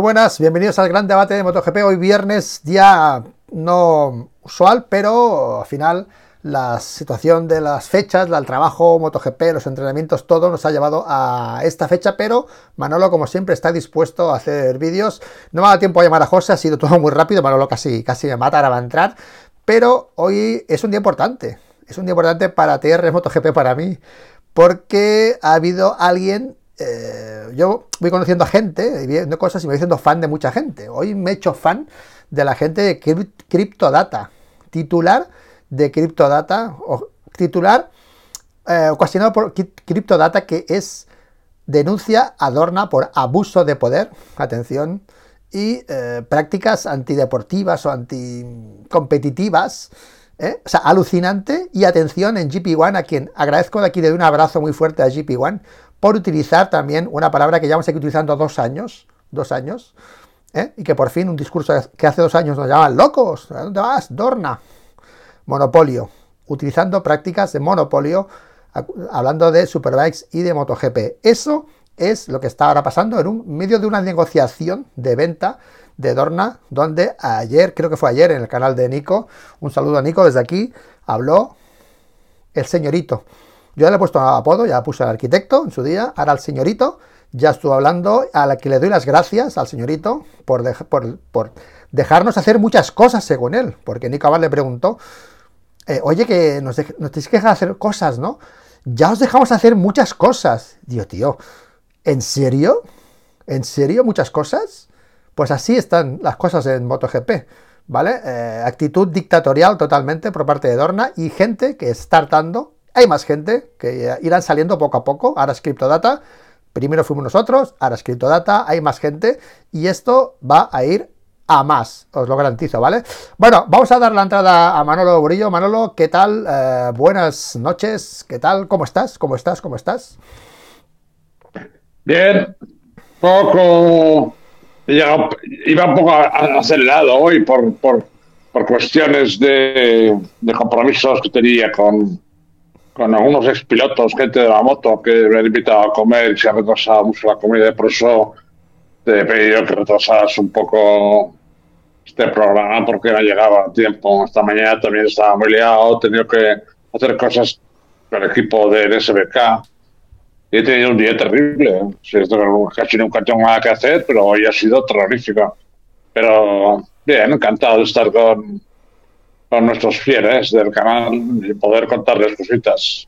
Buenas, bienvenidos al gran debate de MotoGP. Hoy viernes, día no usual, pero al final la situación de las fechas, el trabajo, MotoGP, los entrenamientos, todo nos ha llevado a esta fecha, pero Manolo, como siempre, está dispuesto a hacer vídeos. No me ha dado tiempo a llamar a José, ha sido todo muy rápido, Manolo casi, casi me mata, ahora va a entrar, pero hoy es un día importante, es un día importante para TR MotoGP para mí, porque ha habido alguien eh, yo voy conociendo a gente, viendo cosas y me voy haciendo fan de mucha gente. Hoy me he hecho fan de la gente de Cryptodata, titular de Cryptodata, o titular eh, ocasionado por Cryptodata, que es denuncia a Dorna por abuso de poder, atención, y eh, prácticas antideportivas o anticompetitivas. O sea, alucinante y atención en GP1, a quien agradezco de aquí de un abrazo muy fuerte a GP1 por utilizar también una palabra que llevamos aquí utilizando dos años, dos años, ¿eh? y que por fin un discurso que hace dos años nos llamaban locos, ¿a dónde vas? Dorna, monopolio, utilizando prácticas de monopolio, hablando de Superbikes y de MotoGP. Eso es lo que está ahora pasando en un medio de una negociación de venta de Dorna, donde ayer, creo que fue ayer en el canal de Nico, un saludo a Nico desde aquí, habló el señorito yo ya le he puesto apodo, ya puse al arquitecto en su día, ahora al señorito, ya estuvo hablando, a la que le doy las gracias al señorito por, dejarnos hacer muchas cosas según él, porque Nico Abad le preguntó, eh, oye, que nos, tenéis que dejar hacer cosas, ¿no? Ya os dejamos hacer muchas cosas. Digo, tío, ¿en serio? ¿En serio muchas cosas? Pues así están las cosas en MotoGP, ¿vale? Eh, actitud dictatorial totalmente por parte de Dorna y gente que está hartando hay más gente que irán saliendo poco a poco. Ahora es CryptoData. Primero fuimos nosotros, ahora es CryptoData. Hay más gente y esto va a ir a más, os lo garantizo, ¿vale? Bueno, vamos a dar la entrada a Manolo Burillo. Manolo, ¿qué tal? Eh, buenas noches, ¿qué tal? ¿Cómo estás? ¿Cómo estás? ¿Cómo estás? Bien, poco. Iba un poco acelerado hoy por, por, cuestiones de, de compromisos que tenía con, con algunos expilotos, gente de la moto que me han invitado a comer y se ha retrasado mucho la comida por eso te he pedido que retrasaras un poco este programa porque no llegaba a tiempo. Esta mañana también estaba muy liado, he tenido que hacer cosas con el equipo de SBK y he tenido un día terrible. casi nunca tengo nada que hacer, pero hoy ha sido terrorífico. Pero bien, encantado de estar con, con nuestros fieles del canal y poder contarles cositas.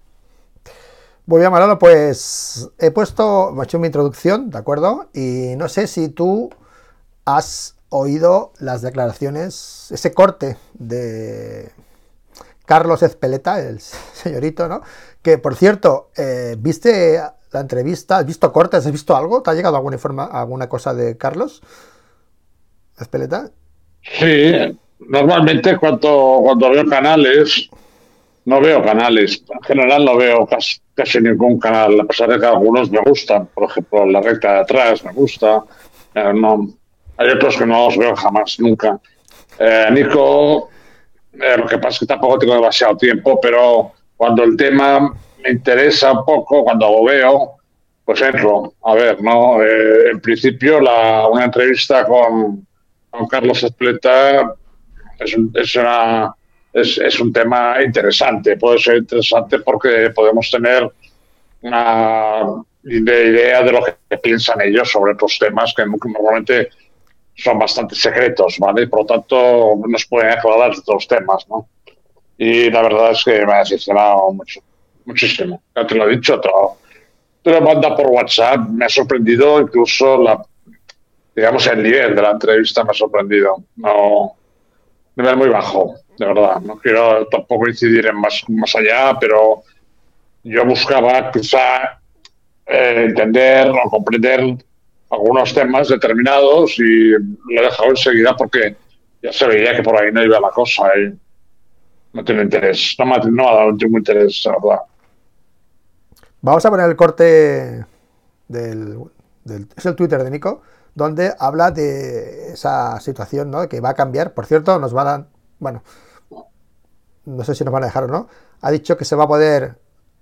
Muy bien, Manolo, pues he puesto, he hecho mi introducción, ¿de acuerdo? Y no sé si tú has oído las declaraciones, ese corte de Carlos Ezpeleta, el señorito, ¿no? Que, por cierto, eh, ¿viste la entrevista? ¿Has visto cortes? ¿Has visto algo? ¿Te ha llegado alguna, informa, alguna cosa de Carlos Ezpeleta? Sí, normalmente cuando, cuando veo canales, no veo canales. En general no veo casi, ningún canal, a pesar de que algunos me gustan. Por ejemplo, la recta de atrás me gusta. Eh, no, hay otros que no los veo jamás, nunca. Eh, Nico, eh, lo que pasa es que tampoco tengo demasiado tiempo, pero cuando el tema me interesa un poco, cuando lo veo, pues entro. A ver, ¿no? en principio, la, una entrevista con, con Carlos Espleta es un, es, una, es, es, un tema interesante. Puede ser interesante porque podemos tener una idea de lo que piensan ellos sobre otros temas que normalmente son bastante secretos, ¿vale? Por lo tanto, nos pueden aclarar otros temas, ¿no? Y la verdad es que me ha decepcionado mucho, muchísimo. Ya te lo he dicho, todo. Te lo manda por WhatsApp, me ha sorprendido incluso la, digamos, el nivel de la entrevista me ha sorprendido. No, nivel muy bajo, de verdad. No quiero tampoco incidir en más, más allá, pero yo buscaba quizá eh, entender o comprender algunos temas determinados y lo he dejado enseguida porque ya se veía que por ahí no iba la cosa y no tiene interés, no me, ha dado ningún interés, la verdad. Vamos a poner el corte del, del es el Twitter de Nico donde habla de esa situación ¿no? que va a cambiar. Por cierto, nos van a, bueno, no sé si nos van a dejar o no, ha dicho que se va a poder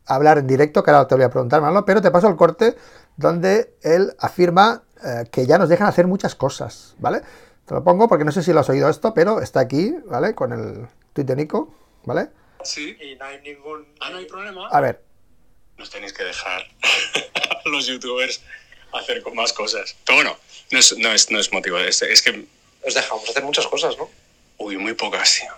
hablar en directo, que ahora te voy a preguntar, Manolo, pero te paso el corte donde él afirma eh, que ya nos dejan hacer muchas cosas, ¿vale? Te lo pongo porque no sé si lo has oído esto, pero está aquí, ¿vale? Con el tuit de Nico, ¿vale? Sí. Y no hay ningún... Ah, no hay problema. A ver. Nos tenéis que dejar a los youtubers hacer más cosas. Pero bueno, no es, no es, no es motivo. Es, es que... Os dejamos hacer muchas cosas, ¿no? Uy, muy pocas, tío.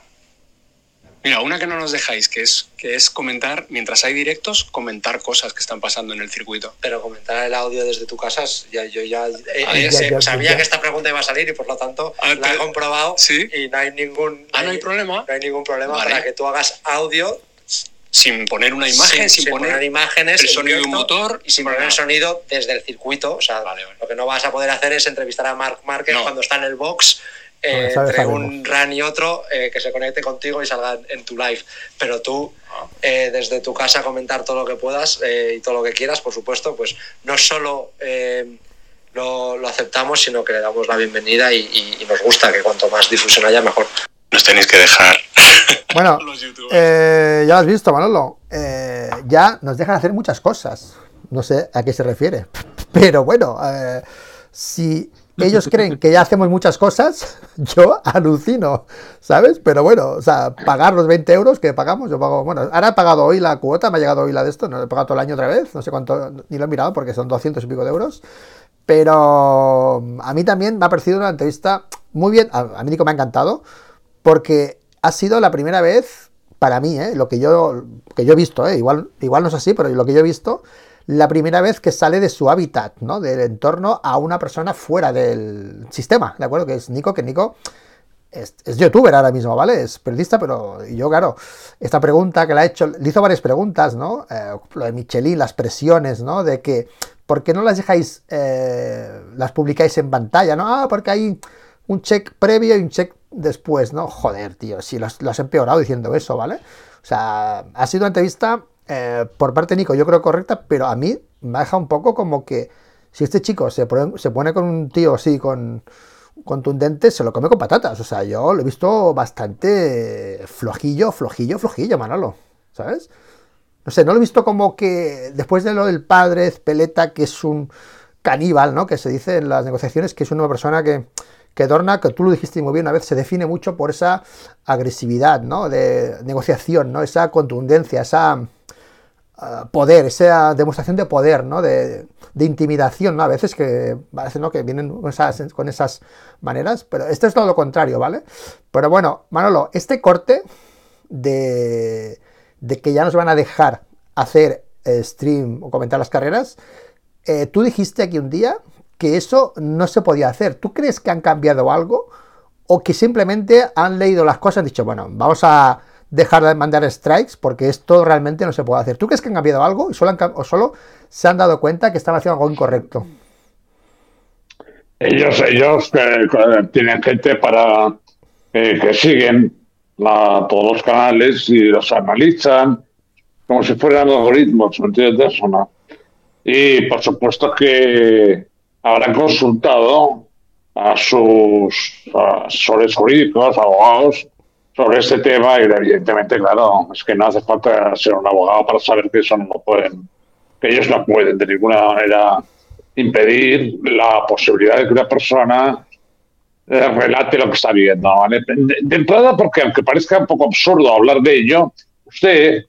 Mira, una que no nos dejáis, que es, que es comentar, mientras hay directos, comentar cosas que están pasando en el circuito. Pero comentar el audio desde tu casa, ya, yo ya, eh, sabía que esta pregunta iba a salir y por lo tanto la he comprobado ¿Sí? y no hay ningún... Ah, no hay problema. No hay ningún problema para que tú hagas audio sin poner una imagen, sin, poner, imágenes, el sonido de un motor y sin poner el sonido desde el circuito. O sea, lo que no vas a poder hacer es entrevistar a Mark Márquez cuando está en el box eh, entre un run y otro eh, que se conecte contigo y salga en tu live. Pero tú, ah. eh, desde tu casa, comentar todo lo que puedas y todo lo que quieras, por supuesto, pues no solo lo, lo, aceptamos, sino que le damos la bienvenida y, y, nos gusta que cuanto más difusión haya, mejor. Nos tenéis que dejar. Bueno, ya lo has visto, Manolo. ya nos dejan hacer muchas cosas. No sé a qué se refiere. Pero bueno, si ellos creen que ya hacemos muchas cosas, yo alucino, ¿sabes? Pero bueno, o sea, pagar los 20 euros que pagamos, yo pago, bueno, ahora he pagado hoy la cuota, me ha llegado hoy la de esto, no he pagado todo el año otra vez, no sé cuánto, ni lo he mirado porque son 200 y pico de euros, pero a mí también me ha parecido una entrevista muy bien, a, mí Nico me ha encantado, porque ha sido la primera vez, para mí, ¿eh? lo que yo, que yo he visto, ¿eh? igual, igual no es así, pero lo que yo he visto, la primera vez que sale de su hábitat, ¿no? Del entorno a una persona fuera del sistema, ¿de acuerdo? Que es Nico, que Nico es, youtuber ahora mismo, ¿vale? Es periodista, pero yo, claro, esta pregunta que le ha hecho, le hizo varias preguntas, ¿no? Eh, lo de Michelin, las presiones, ¿no? De que, ¿por qué no las dejáis, las publicáis en pantalla, ¿no? Ah, porque hay un check previo y un check después, ¿no? Joder, tío, si lo has empeorado diciendo eso, ¿vale? O sea, ha sido una entrevista eh, por parte de Nico, yo creo correcta, pero a mí me deja un poco como que si este chico se pone, se pone con un tío así, con contundente, se lo come con patatas. O sea, yo lo he visto bastante flojillo, flojillo, flojillo, Manolo. ¿Sabes? No sé, no lo he visto como que después de lo del padre, Peleta, que es un caníbal, ¿no? Que se dice en las negociaciones que es una persona que, que Dorna, que tú lo dijiste muy bien una vez, se define mucho por esa agresividad, ¿no? De negociación, ¿no? Esa contundencia, esa poder, esa demostración de poder, ¿no? De, intimidación, ¿no? A veces que parece, ¿no? Que vienen con esas, con esas maneras, pero esto es todo lo contrario, ¿vale? Pero bueno, Manolo, este corte de, de que ya nos van a dejar hacer eh, stream o comentar las carreras, eh, tú dijiste aquí un día que eso no se podía hacer. ¿Tú crees que han cambiado algo? ¿O que simplemente han leído las cosas han dicho, bueno, vamos a dejar de mandar strikes porque esto realmente no se puede hacer. ¿Tú crees que han cambiado algo y solo o solo se han dado cuenta que están haciendo algo incorrecto? Ellos, ellos eh, tienen gente para eh, que siguen todos los canales y los analizan como si fueran algoritmos, ¿me entiendes o no? Y por supuesto que habrán consultado a sus asesores jurídicos, abogados, sobre este tema y evidentemente, claro, es que no hace falta ser un abogado para saber que eso no pueden, que ellos no pueden de ninguna manera impedir la posibilidad de que una persona eh, relate lo que está viendo. De, entrada, porque aunque parezca un poco absurdo hablar de ello, usted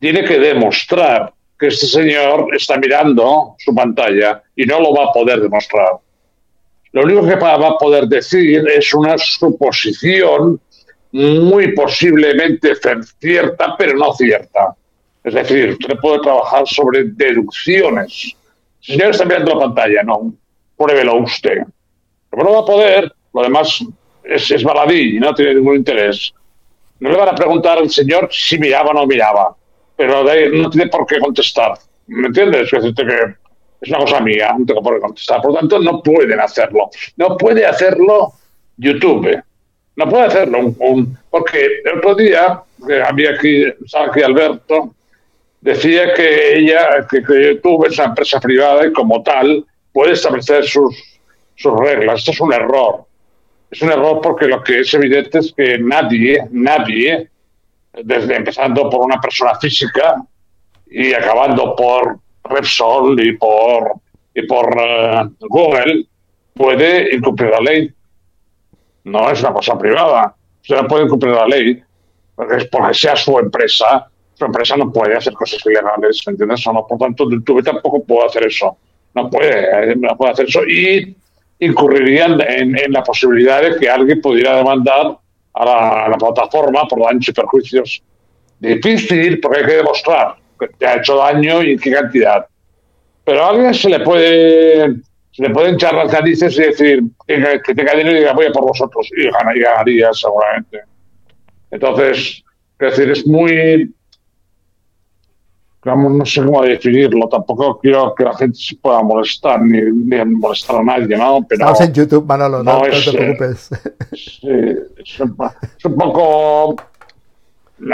tiene que demostrar que este señor está mirando su pantalla y no lo va a poder demostrar. Lo único que va a poder decir es una suposición muy posiblemente cierta, pero no cierta. Es decir, usted puede trabajar sobre deducciones. Si señor está mirando la pantalla, no, pruébelo usted. Pero no va a poder, lo demás es, es baladí y no tiene ningún interés. No le van a preguntar al señor si miraba o no miraba, pero no tiene por qué contestar. ¿Me entiendes? Es, que una cosa mía, no tengo por qué contestar. Por lo tanto, no pueden hacerlo. No puede hacerlo YouTube. No puede hacerlo, porque el otro día, había aquí, estaba aquí Alberto, decía que ella, que, que YouTube es una empresa privada y como tal puede establecer sus, sus reglas. Esto es un error. Es un error porque lo que es evidente es que nadie, nadie, desde empezando por una persona física y acabando por Repsol y por y por eh, Google, puede incumplir la ley. No es una cosa privada. Usted no puede incumplir la ley porque es porque sea su empresa. Su empresa no puede hacer cosas ilegales, ¿entiendes? O no, por tanto, YouTube tampoco puede hacer eso. No puede, eh, no puede hacer eso. Y incurrirían en, la posibilidad de que alguien pudiera demandar a la, plataforma por daños y perjuicios. Difícil porque hay que demostrar que te ha hecho daño y en qué cantidad. Pero a alguien se le puede se le pueden echar las narices y decir que, tenga dinero y diga voy a por vosotros y, ganaría seguramente. Entonces, es decir, es muy no sé cómo definirlo, tampoco quiero que la gente se pueda molestar ni, molestar a nadie, ¿no? Pero Estamos en YouTube, Manolo, no, te eh, preocupes. sí, es un, poco...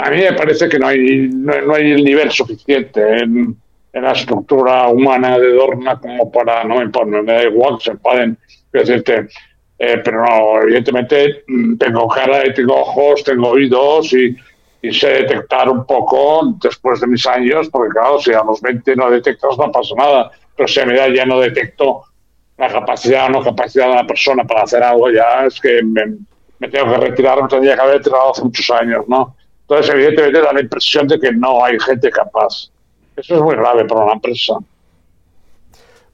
A mí me parece que no hay, no, hay el nivel suficiente en, la estructura humana de Dorna como para, no me, importa, me da igual que se enfaden, decirte, eh, pero no, evidentemente mm, tengo cara, tengo ojos, tengo oídos y y sé detectar un poco después de mis años, porque claro, si a los 20 no detectas no pasa nada, pero si a mi ya no detecto la capacidad o no capacidad de una persona para hacer algo, ya es que me, tengo que retirar, me tendría que haber retirado hace muchos años, ¿no? Entonces, evidentemente, da la impresión de que no hay gente capaz. Eso es muy grave para una empresa.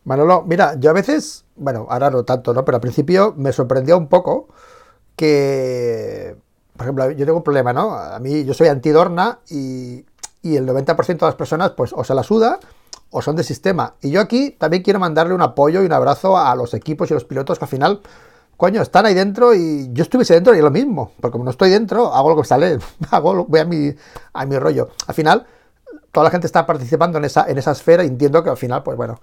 Manolo, mira, yo a veces, bueno, ahora no tanto, ¿no? Pero al principio me sorprendió un poco que por ejemplo, yo tengo un problema, ¿no? A mí, yo soy antidorna y, y el 90% de las personas, pues, o se la suda o son de sistema. Y yo aquí también quiero mandarle un apoyo y un abrazo a los equipos y los pilotos que al final, coño, están ahí dentro y yo estuviese dentro y lo mismo. Porque como no estoy dentro, hago lo que sale, hago, voy a mi, a mi rollo. Al final, toda la gente está participando en esa, en esa esfera y entiendo que al final, pues bueno.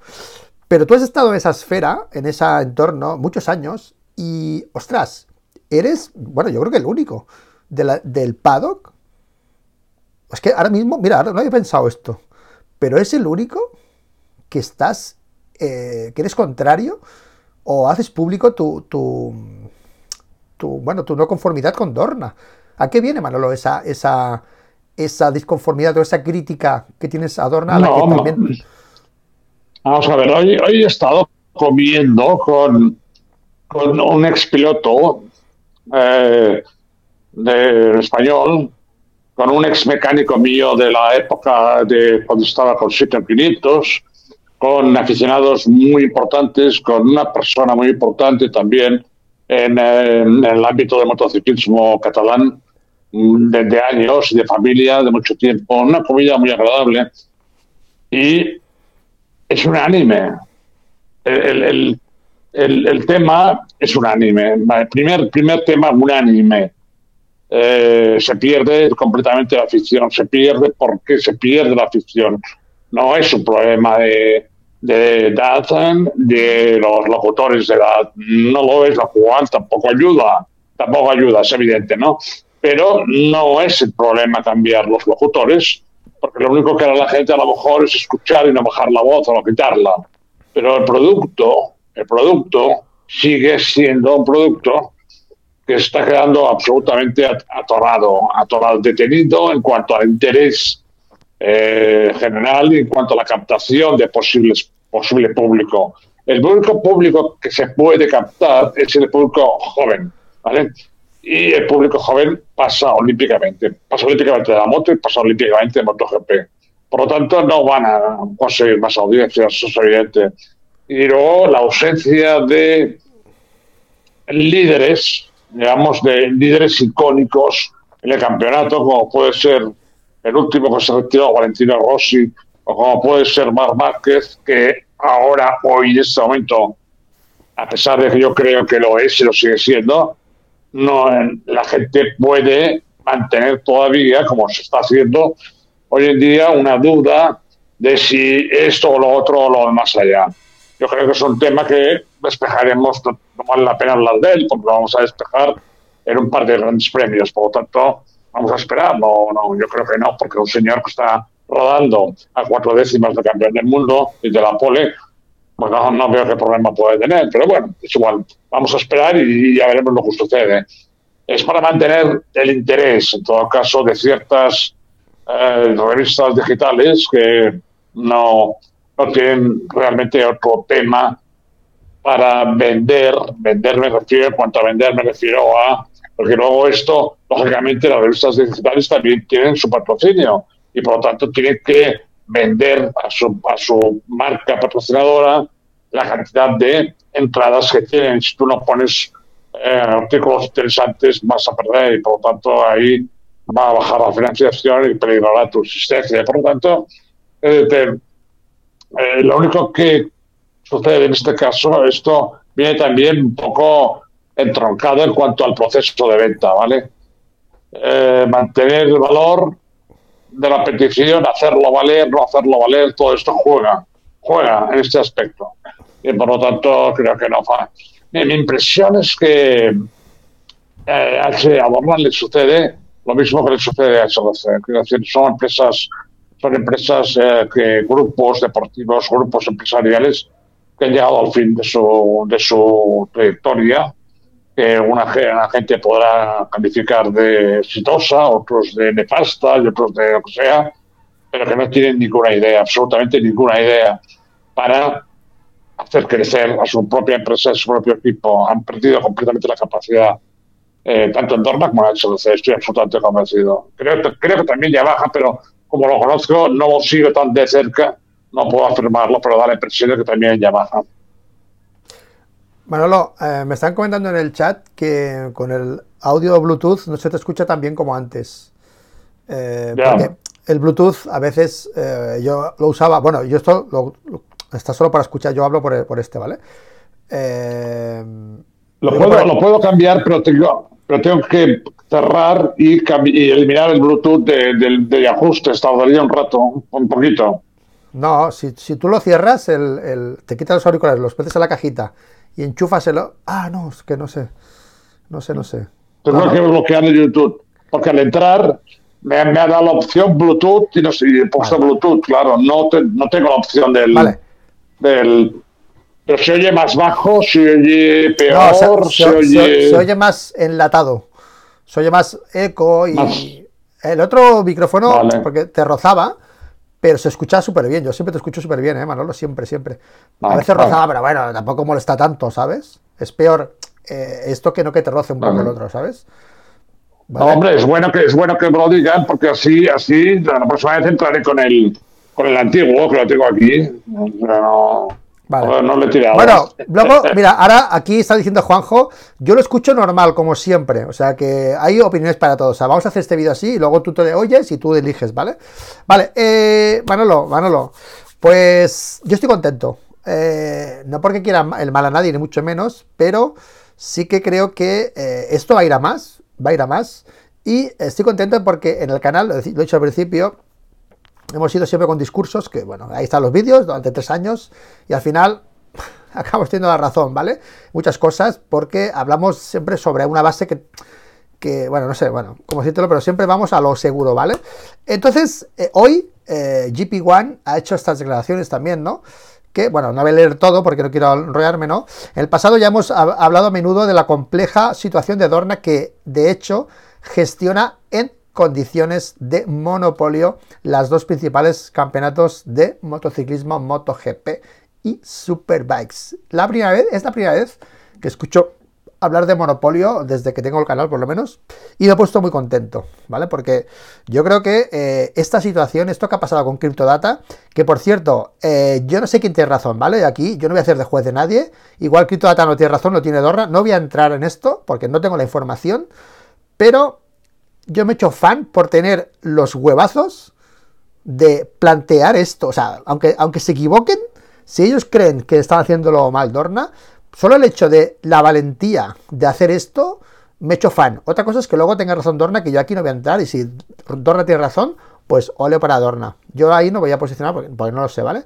Pero tú has estado en esa esfera, en ese entorno, muchos años y, ostras, eres, bueno, yo creo que el único del paddock. Es que ahora mismo, mira, ahora no había pensado esto, pero es el único que estás, eh, que eres contrario o haces público tu, tu, bueno, tu no conformidad con Dorna. ¿A qué viene, Manolo, esa, esa, esa disconformidad o esa crítica que tienes a Dorna? Vamos a ver, hoy, hoy he estado comiendo con, con un expiloto eh, de español con un ex mecánico mío de la época de cuando estaba con 7500, con aficionados muy importantes, con una persona muy importante también en, el ámbito del motociclismo catalán desde años, de familia, de mucho tiempo, una comida muy agradable. Y es unánime. El, el, el, el tema es unánime. El primer, primer tema unánime eh, se pierde completamente la ficción, se pierde porque se pierde la ficción. No es un problema de, de edad de los locutores de edad, no lo es, lo cual tampoco ayuda, tampoco ayuda, es evidente, ¿no? Pero no es el problema cambiar los locutores, porque lo único que hará la gente a lo mejor es escuchar y no bajar la voz o no quitarla. Pero el producto, el producto sigue siendo un producto que está quedando absolutamente atorado, atorado, detenido en cuanto al interés eh, general y en cuanto a la captación de posibles, posible público. El único público que se puede captar es el público joven, ¿vale? Y el público joven pasa olímpicamente, pasa olímpicamente de la moto y pasa olímpicamente de MotoGP. Por lo tanto, no van a conseguir más audiencias, eso es evidente. Y luego la ausencia de líderes digamos, de líderes icónicos en el campeonato, como puede ser el último que se retiró, Valentino Rossi, o como puede ser Marc Márquez, que ahora, hoy, en este momento, a pesar de que yo creo que lo es y lo sigue siendo, no la gente puede mantener todavía, como se está haciendo hoy en día, una duda de si esto o lo otro o lo más allá. Yo creo que es un tema que despejaremos, no, vale la pena hablar de él, porque lo vamos a despejar en un par de grandes premios. Por lo tanto, vamos a esperar. No, no, yo creo que no, porque un señor que está rodando a cuatro décimas de campeón del mundo y de la pole, pues no, veo qué problema puede tener. Pero bueno, es igual. Vamos a esperar y, ya veremos lo que sucede. Es para mantener el interés, en todo caso, de ciertas eh, revistas digitales que no no tienen realmente otro tema para vender. Vender me refiero, cuanto a vender me refiero a, porque luego esto, lógicamente las revistas digitales también tienen su patrocinio y por lo tanto tienen que vender a su, a su marca patrocinadora la cantidad de entradas que tienen. Si tú no pones eh, artículos interesantes, vas a perder y por lo tanto ahí va a bajar la financiación y peligrará tu existencia. Por lo tanto, eh, eh, lo único que sucede en este caso, esto viene también un poco entroncado en cuanto al proceso de venta, ¿vale? mantener el valor de la petición, hacerlo valer, no hacerlo valer, todo esto juega, juega en este aspecto. Y por lo tanto, creo que no fa. Mi, impresión es que eh, a Borland le sucede lo mismo que le sucede a SLC. son empresas, son empresas eh, que grupos deportivos, grupos empresariales que han llegado al fin de su, de su trayectoria que una, gente podrá calificar de exitosa, otros de nefasta y otros de lo que sea, pero que no tienen ninguna idea, absolutamente ninguna idea para hacer crecer a su propia empresa, a su propio equipo. Han perdido completamente la capacidad, eh, tanto en Dorma como en HLC. Estoy absolutamente convencido. Creo, creo que también ya baja, pero como lo conozco, no lo sigo tan de cerca, no puedo afirmarlo, pero da la impresión de que también ya baja. Manolo, eh, me están comentando en el chat que con el audio Bluetooth no se te escucha tan bien como antes. Eh, porque el Bluetooth a veces eh, yo lo usaba, bueno, yo esto lo, está solo para escuchar, yo hablo por, este, ¿vale? lo, puedo, cambiar, pero tengo, pero tengo que cerrar y, eliminar el Bluetooth de, de, ajuste, tardaría un rato, un poquito. No, si, tú lo cierras, el, te quitas los auriculares, los metes a la cajita y enchúfaselo. Ah, no, es que no sé. No sé, no sé. Tengo ah, que bloquear el YouTube. Porque al entrar me, ha dado la opción Bluetooth y no sé, he puesto Bluetooth, claro. No, no tengo la opción del. Vale. del pero se oye más bajo, se oye peor, se, oye... Se, oye más enlatado. Se oye más eco y. El otro micrófono, porque te rozaba, pero se escucha súper bien. Yo siempre te escucho súper bien, ¿eh, Manolo? Siempre, siempre. A veces rozaba, pero bueno, tampoco molesta tanto, ¿sabes? Es peor eh, esto que no que te roce un poco el otro, ¿sabes? No, hombre, es bueno que es bueno que me lo digan, porque así, así, la próxima vez entraré con el, con el antiguo, que lo tengo aquí. No, Vale. No, le Bueno, luego, mira, ahora aquí está diciendo Juanjo, yo lo escucho normal, como siempre. O sea que hay opiniones para todos. O sea, vamos a hacer este vídeo así y luego tú te oyes y tú eliges, ¿vale? Vale, eh, Manolo, Manolo, pues yo estoy contento. Eh, no porque quiera el mal a nadie, ni mucho menos, pero sí que creo que eh, esto va a ir a más, va a ir a más. Y estoy contento porque en el canal, lo he dicho al principio, hemos ido siempre con discursos que, bueno, ahí están los vídeos durante tres años y al final acabamos teniendo la razón, ¿vale? Muchas cosas porque hablamos siempre sobre una base que, que bueno, no sé, bueno, como decirlo, pero siempre vamos a lo seguro, ¿vale? Entonces, eh, hoy eh, GP1 ha hecho estas declaraciones también, ¿no? Que, bueno, no voy a leer todo porque no quiero enrollarme, ¿no? En el pasado ya hemos hablado a menudo de la compleja situación de Dorna que, de hecho, gestiona en condiciones de monopolio las dos principales campeonatos de motociclismo MotoGP y Superbikes. La primera vez, es la primera vez que escucho hablar de monopolio desde que tengo el canal por lo menos y me he puesto muy contento, ¿vale? Porque yo creo que eh, esta situación, esto que ha pasado con CryptoData, que por cierto, eh, yo no sé quién tiene razón, ¿vale? Aquí yo no voy a hacer de juez de nadie, igual CryptoData no tiene razón, no tiene Dorra, no voy a entrar en esto porque no tengo la información, pero yo me he hecho fan por tener los huevazos de plantear esto. O sea, aunque, aunque se equivoquen, si ellos creen que están haciéndolo mal Dorna, solo el hecho de la valentía de hacer esto, me he hecho fan. Otra cosa es que luego tenga razón Dorna, que yo aquí no voy a entrar, y si Dorna tiene razón, pues ole para Dorna. Yo ahí no voy a posicionar porque, no lo sé, ¿vale?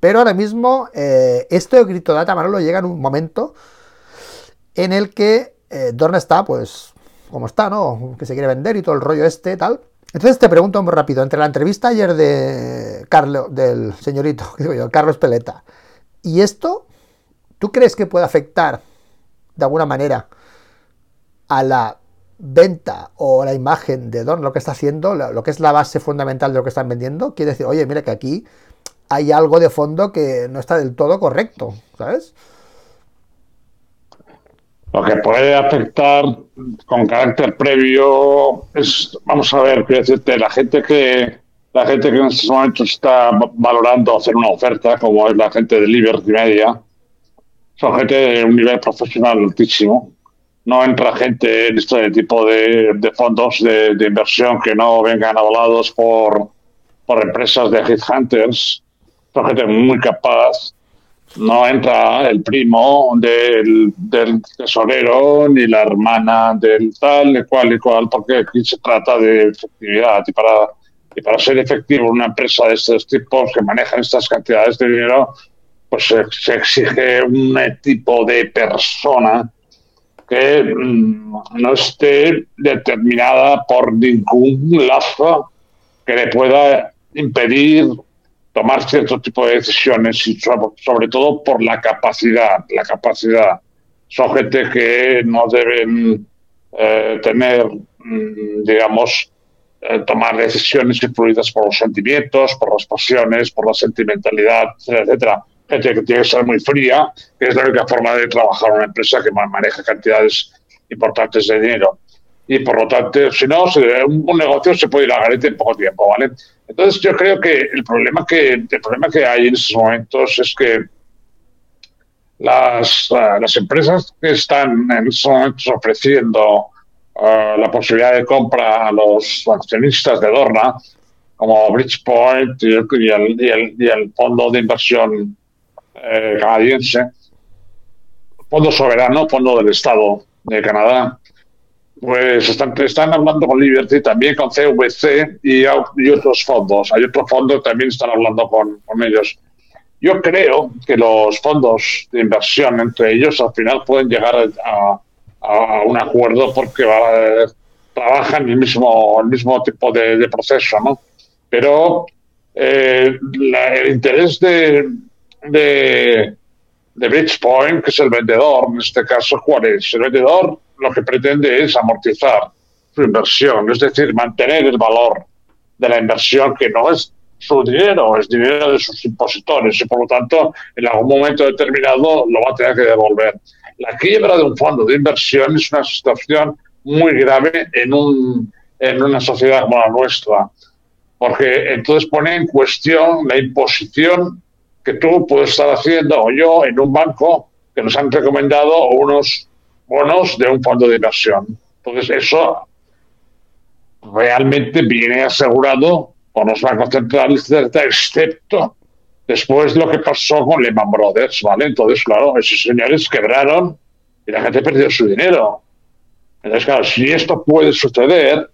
Pero ahora mismo, eh, esto de Grito Data Manolo llega en un momento en el que eh, Dorna está, pues, como está, ¿no? Que se quiere vender y todo el rollo este, tal. Entonces te pregunto muy rápido, entre la entrevista ayer de Carlos, del señorito, digo yo, Carlos Peleta, y esto, ¿tú crees que puede afectar de alguna manera a la venta o la imagen de Don, lo que está haciendo, lo que es la base fundamental de lo que están vendiendo? Quiere decir, oye, mira que aquí hay algo de fondo que no está del todo correcto, ¿sabes? Lo que puede afectar con carácter previo es, vamos a ver, quiero decirte, la gente que la gente que en estos momentos está valorando hacer una oferta, como es la gente de Liberty Media, son gente de un nivel profesional altísimo. No entra gente en este tipo de, fondos de, inversión que no vengan avalados por, por empresas de headhunters. Son gente muy capaz. No entra el primo del, del tesorero ni la hermana del tal, y cual y cual, porque aquí se trata de efectividad. Y para, y para ser efectivo una empresa de estos tipos que manejan estas cantidades de dinero, pues se, exige un tipo de persona que mm, no esté determinada por ningún lazo que le pueda impedir tomar cierto tipo de decisiones y sobre, todo por la capacidad, la capacidad. Son gente que no deben eh, tener, mm, digamos, eh, tomar decisiones influidas por los sentimientos, por las pasiones, por la sentimentalidad, etcétera gente que tiene que ser muy fría, que es la única forma de trabajar en una empresa que maneja cantidades importantes de dinero. Y por lo tanto, si no, un negocio se puede ir a garete en poco tiempo, ¿vale? Entonces yo creo que el problema que, el problema que hay en estos momentos es que las, eh, las empresas que están en estos momentos ofreciendo eh, la posibilidad de compra a los accionistas de Dorna, como Bridgepoint y el, y el, y el fondo de inversión eh, canadiense, Fondo Soberano, Fondo del Estado de Canadá, pues están, están hablando con Liberty, también con CVC y, y otros fondos. Hay otros fondos que también están hablando con, con ellos. Yo creo que los fondos de inversión entre ellos al final pueden llegar a, a, un acuerdo porque trabajan el mismo, el mismo tipo de, proceso, ¿no? Pero eh, el interés de, de, de Bridgepoint, que es el vendedor, en este caso, ¿cuál es? El vendedor lo que pretende es amortizar su inversión, es decir, mantener el valor de la inversión, que no es su dinero, es dinero de sus impositores y por lo tanto en algún momento determinado lo va a tener que devolver. La quiebra de un fondo de inversión es una situación muy grave en, un, en una sociedad como la nuestra, porque entonces pone en cuestión la imposición que tú puedes estar haciendo o yo en un banco que nos han recomendado unos bonos de un fondo de inversión. Entonces, eso realmente viene asegurado por los bancos centrales, excepto después lo que pasó con Lehman Brothers, ¿vale? Entonces, claro, esos señores quebraron y la gente perdió su dinero. Entonces, claro, si esto puede suceder,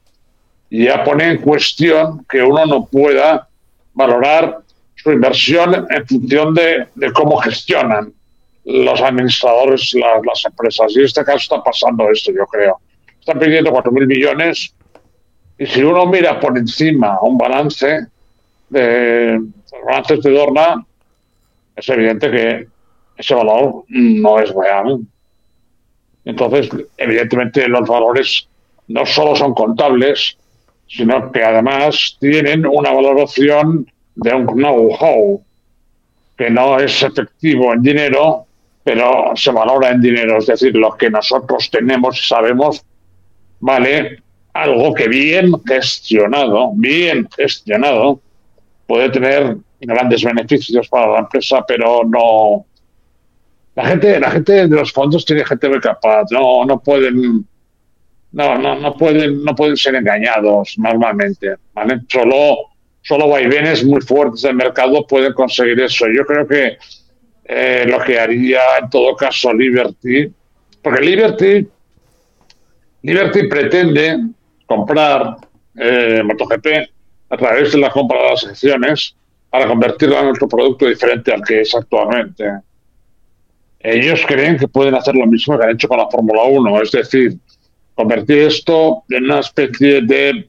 ya pone en cuestión que uno no pueda valorar su inversión en función de, cómo gestionan los administradores las, empresas. Y en este caso está pasando esto, yo creo. Están pidiendo 4.000 millones y si uno mira por encima un balance de balances de Dorna, es evidente que ese valor no es real. Entonces, evidentemente, los valores no solo son contables, sino que además tienen una valoración de un know-how que no es efectivo en dinero, pero se valora en dinero. Es decir, lo que nosotros tenemos y sabemos vale algo que bien gestionado, bien gestionado, puede tener grandes beneficios para la empresa, pero no. La gente, la gente de los fondos tiene gente muy capaz, no, no pueden, no, no, no pueden, no pueden ser engañados normalmente, ¿vale? Solo solo vaivenes muy fuertes del mercado pueden conseguir eso. Yo creo que eh, lo que haría en todo caso Liberty, porque Liberty, Liberty pretende comprar eh, MotoGP a través de la compra de las acciones para convertirlo en otro producto diferente al que es actualmente. Ellos creen que pueden hacer lo mismo que han hecho con la Fórmula 1, es decir, convertir esto en una especie de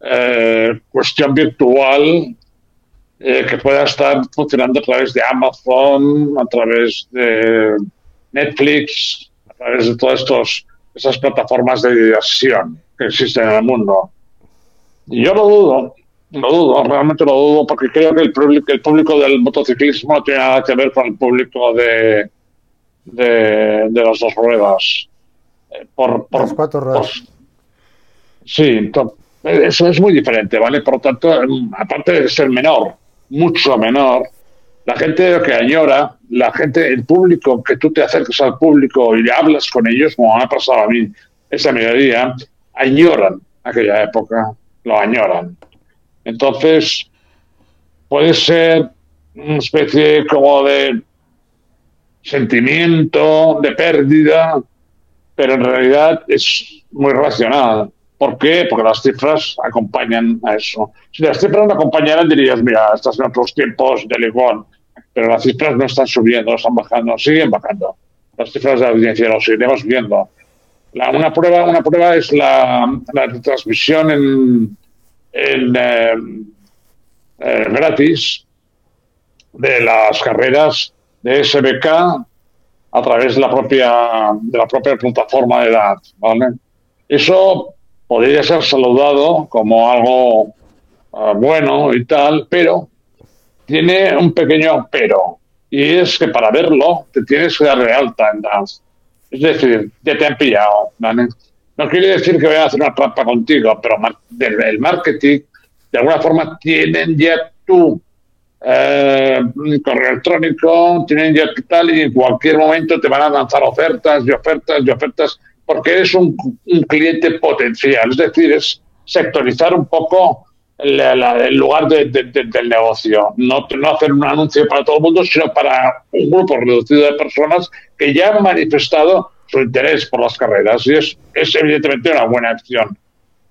eh, cuestión virtual eh, que pueda estar funcionando a través de Amazon, a través de Netflix, a través de todas estos, esas plataformas de diversión que existen en el mundo. Y yo lo dudo, Lo dudo, realmente lo dudo, porque creo que el público, el público del motociclismo no tiene nada que ver con el público de, de, las dos ruedas. Eh, por, por, las cuatro ruedas. sí, eso es muy diferente, ¿vale? Por lo tanto, aparte de ser menor, mucho menor, la gente que añora, la gente, el público, que tú te acerques al público y hablas con ellos, como me ha pasado a mí esa mediodía, añoran aquella época, lo añoran. Entonces, puede ser una especie como de sentimiento de pérdida, pero en realidad es muy racional. ¿Por qué? Porque las cifras acompañan a eso. Si las cifras no acompañaran, dirías, mira, estás en otros tiempos de Ligón, pero las cifras no están subiendo, están bajando, siguen bajando. Las cifras de audiencia lo seguiremos viendo. una, prueba, una prueba es la, la transmisión en, en eh, eh, gratis de las carreras de SBK a través de la propia de la propia plataforma de edad, ¿vale? Eso podría ser saludado como algo ah, bueno y tal, pero tiene un pequeño pero y es que para verlo te tienes que dar de alta en DANS. Es decir, ya te han pillado. No quiere decir que voy a hacer una trampa contigo, pero el marketing, de alguna forma, tienen ya tu eh, correo electrónico, tienen ya tal, y en cualquier momento te van a lanzar ofertas y ofertas y ofertas, porque eres un, cliente potencial. Es decir, es sectorizar un poco el, lugar del negocio. No, no hacer un anuncio para todo el mundo, sino para un grupo reducido de personas que ya han manifestado su interés por las carreras y es, es evidentemente una buena acción,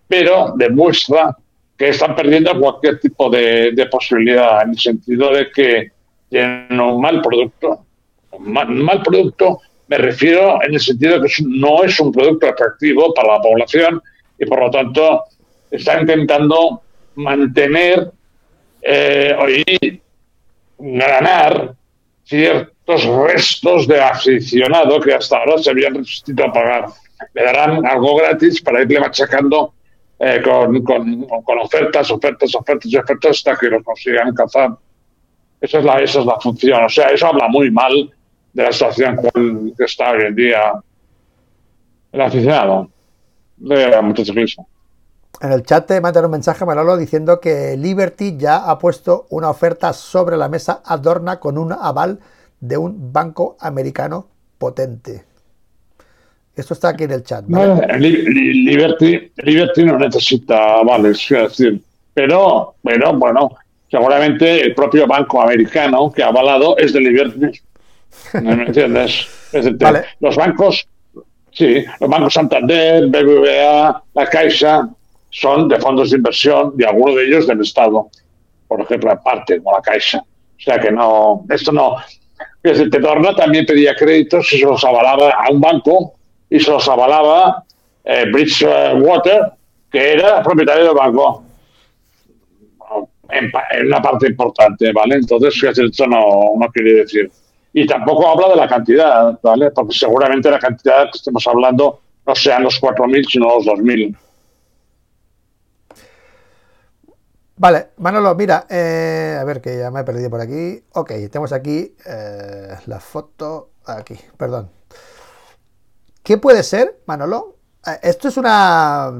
pero demuestra que están perdiendo cualquier tipo de, posibilidad en el sentido de que tienen un mal producto. Un mal, producto me refiero en el sentido que no es un producto atractivo para la población y por lo tanto están intentando mantener eh, y ganar ciertos restos de aficionado que hasta ahora se habían resistido a pagar. Le darán algo gratis para irle machacando eh, con, con, ofertas, ofertas, ofertas y ofertas hasta que lo consigan cazar. Esa es, la, esa es la función. O sea, eso habla muy mal de la situación que está hoy en día el aficionado de motociclismo. En el chat te mandan un mensaje, Manolo, diciendo que Liberty ya ha puesto una oferta sobre la mesa Adorna con un aval de un banco americano potente. Esto está aquí en el chat. Liberty, Liberty no necesita avales, quiero decir. Pero, pero, bueno, seguramente el propio banco americano que ha avalado es de Liberty. ¿Me entiendes? Los bancos, sí, los bancos Santander, BBVA, La Caixa, son de fondos de inversión y algunos de ellos del Estado, por ejemplo, aparte, como la Caixa. O sea que no, esto no. Desde Tetorna también pedía créditos y se los avalaba a un banco y se los avalaba eh, Bridgewater, que era propietario del banco. En, una parte importante, ¿vale? Entonces, esto no, no quiere decir. Y tampoco habla de la cantidad, ¿vale? Porque seguramente la cantidad que estemos hablando no sean los 4.000, sino los 2.000. Vale, Manolo, mira, eh, a ver que ya me he perdido por aquí. Ok, tenemos aquí eh, la foto. Aquí, perdón. ¿Qué puede ser, Manolo? Eh, esto es una,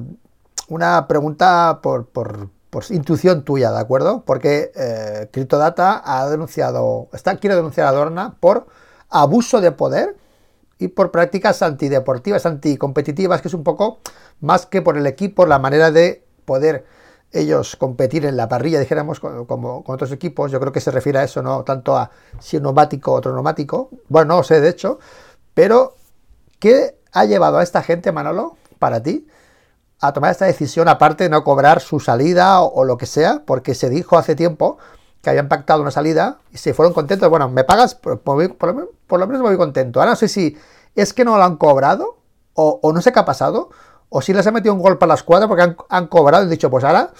una pregunta por, por, intuición tuya, ¿de acuerdo? Porque eh, CryptoData ha denunciado, está, quiere denunciar a Dorna por abuso de poder y por prácticas antideportivas, anticompetitivas, que es un poco más que por el equipo, la manera de poder ellos competir en la parrilla, dijéramos, como con otros equipos. Yo creo que se refiere a eso, no tanto a si un neumático o otro neumático. Bueno, no sé, de hecho. Pero, ¿qué ha llevado a esta gente, Manolo, para ti, a tomar esta decisión, aparte de no cobrar su salida o, lo que sea? Porque se dijo hace tiempo que habían pactado una salida y se fueron contentos. Bueno, me pagas, por, lo, menos me voy contento. Ahora no sé si es que no lo han cobrado o, no sé qué ha pasado o si les ha metido un gol para la escuadra porque han, cobrado y dicho, pues ahora